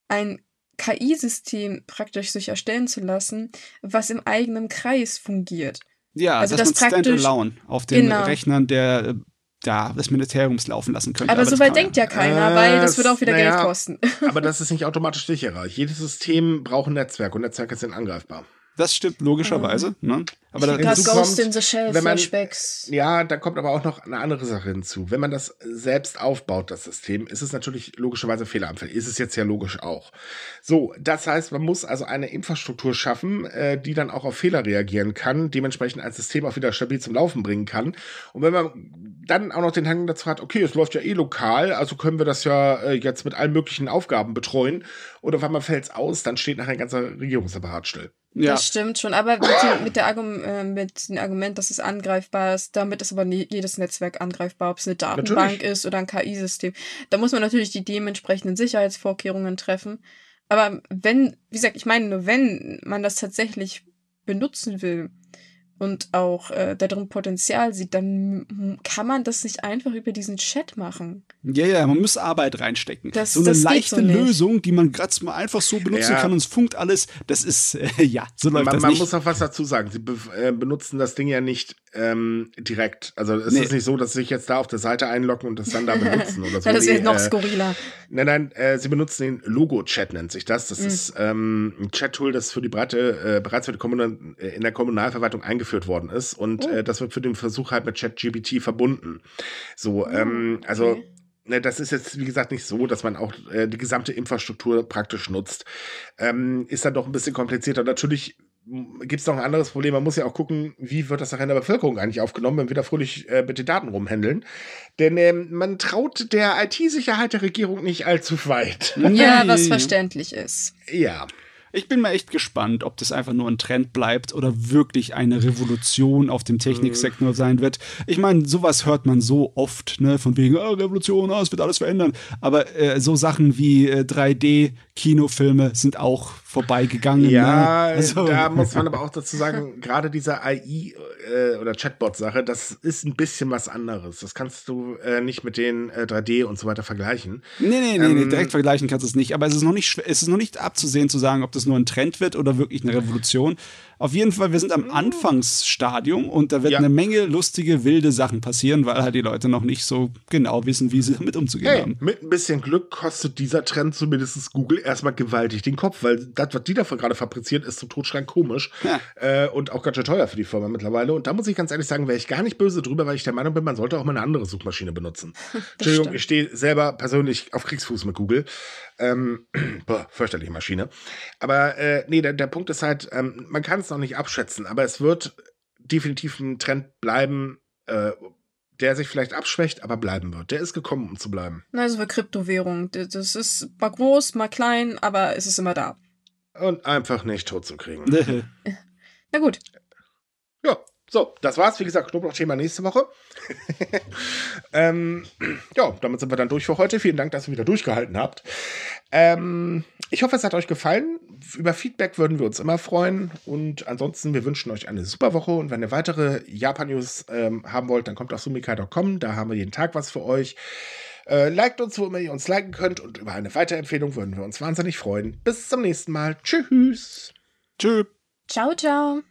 ein KI-System praktisch sich erstellen zu lassen, was im eigenen Kreis fungiert.
Ja,
Also
dass
das
man
praktisch-
Standalone auf den
Genau.
Rechnern der, ja, des Ministeriums laufen lassen könnte.
Aber,
das
so weit denkt ja keiner,
Äh,
weil das würde auch wieder
naja.
Geld kosten.
Aber das ist nicht automatisch sicherer. Jedes System braucht ein Netzwerk und Netzwerke sind angreifbar.
Das stimmt logischerweise. Ne? Aber da,
Das
kommt,
Ghost in the Shell
wenn man-
Flashbacks.
Ja, da kommt aber auch noch eine andere Sache hinzu. Wenn man das selbst aufbaut, das System, ist es natürlich logischerweise fehleranfällig. Ist es jetzt ja logisch auch. So, das heißt, man muss also eine Infrastruktur schaffen, äh, die dann auch auf Fehler reagieren kann, dementsprechend ein System auch wieder stabil zum Laufen bringen kann. Und wenn man dann auch noch den Hang dazu hat, okay, es läuft ja eh lokal, also können wir das ja äh, jetzt mit allen möglichen Aufgaben betreuen. Und auf einmal fällt es aus, dann steht nachher ein ganzer Regierungsapparat still.
Ja.
Das stimmt schon, aber mit, dem- mit, der Argum äh, mit dem Argument, dass es angreifbar ist, damit ist aber nie jedes Netzwerk angreifbar, ob es eine Datenbank
Natürlich.
ist oder ein KI-System. Da muss man natürlich die dementsprechenden Sicherheitsvorkehrungen treffen. Aber wenn, wie gesagt, ich meine nur, wenn man das tatsächlich benutzen will und auch äh, da drin Potenzial sieht, dann kann man das nicht einfach über diesen Chat machen.
Ja, ja, man muss Arbeit reinstecken.
Das-
so eine leichte
so.
Lösung, die man gerade mal einfach so benutzen
Ja.
kann und es funkt alles, das ist, äh, ja, so läuft
Man,
das
man
nicht.
muss noch was dazu sagen. Sie be äh, benutzen das Ding ja nicht ähm, direkt. Also es
Nee.
ist nicht so, dass sie sich jetzt da auf der Seite einloggen und das dann da benutzen oder so.
Ja, das
Nee,
wäre noch
äh,
skurriler.
Nein, nein, äh, sie benutzen den Logo-Chat, nennt sich das. Das
Mhm.
ist ähm, ein Chat-Tool, das für die breite, äh, bereits für die Kommunal in der Kommunalverwaltung eingeführt worden ist. Und
Oh.
äh, das wird für den Versuch halt mit ChatGPT verbunden. So, ähm, also.
Oh, okay.
Ne, das ist jetzt, wie gesagt, nicht so, dass man auch äh, die gesamte Infrastruktur praktisch nutzt. Ähm, ist dann doch ein bisschen komplizierter. Natürlich gibt es noch ein anderes Problem. Man muss ja auch gucken, wie wird das nachher in der Bevölkerung eigentlich aufgenommen, wenn wir da fröhlich äh, mit den Daten rumhändeln. Denn ähm, man traut der IT-Sicherheit der Regierung nicht allzu weit.
Ja, was verständlich ist.
ja.
Ich bin mal echt gespannt, ob das einfach nur ein Trend bleibt oder wirklich eine Revolution auf dem Techniksektor sein wird. Ich meine, sowas hört man so oft, ne, von wegen, oh, Revolution, oh, es wird alles verändern. Aber äh, so Sachen wie äh, 3D-Kinofilme sind auch vorbeigegangen.
Ja,
ne? Also,
da muss man aber auch dazu sagen, gerade diese AI äh, oder Chatbot-Sache, das ist ein bisschen was anderes. Das kannst du äh, nicht mit den äh, 3D und so weiter vergleichen.
Nee, nee, nee, nee,
Ähm,
direkt vergleichen kannst du es nicht. Aber es ist noch nicht, es ist noch nicht abzusehen zu sagen, ob das nur ein Trend wird oder wirklich eine Revolution. Auf jeden Fall, wir sind am Anfangsstadium und da wird
Ja.
eine Menge lustige, wilde Sachen passieren, weil halt die Leute noch nicht so genau wissen, wie sie damit umzugehen
Hey,
haben.
mit ein bisschen Glück kostet dieser Trend zumindest Google erstmal gewaltig den Kopf, weil das, was die da gerade fabriziert, ist zum Totschreien komisch ja. äh, und auch ganz schön teuer für die Firma mittlerweile. Und da muss ich ganz ehrlich sagen, wäre ich gar nicht böse drüber, weil ich der Meinung bin, man sollte auch mal eine andere Suchmaschine benutzen. Entschuldigung, stimmt. ich stehe selber persönlich auf Kriegsfuß mit Google. Ähm, boah, fürchterliche Maschine. Aber äh, nee, der, der Punkt ist halt, ähm, man kann es noch nicht abschätzen, aber es wird definitiv ein Trend bleiben, äh, der sich vielleicht abschwächt, aber bleiben wird. Der ist gekommen, um zu bleiben.
Also für Kryptowährung. Das ist mal groß, mal klein, aber es ist immer da.
Und einfach nicht tot zu kriegen.
Na gut.
Ja, so, das war's. Wie gesagt, Knoblauch-Thema nächste Woche. ähm, ja, damit sind wir dann durch für heute. Vielen Dank, dass ihr wieder durchgehalten habt. Ähm, ich hoffe, es hat euch gefallen. Über Feedback würden wir uns immer freuen. Und ansonsten, wir wünschen euch eine super Woche. Und wenn ihr weitere Japan-News ähm, haben wollt, dann kommt auf sumika.com. Da haben wir jeden Tag was für euch. Äh, liked uns, wo immer ihr uns liken könnt. Und über eine Weiterempfehlung würden wir uns wahnsinnig freuen. Bis zum nächsten Mal. Tschüss.
Tschüss.
Ciao, ciao.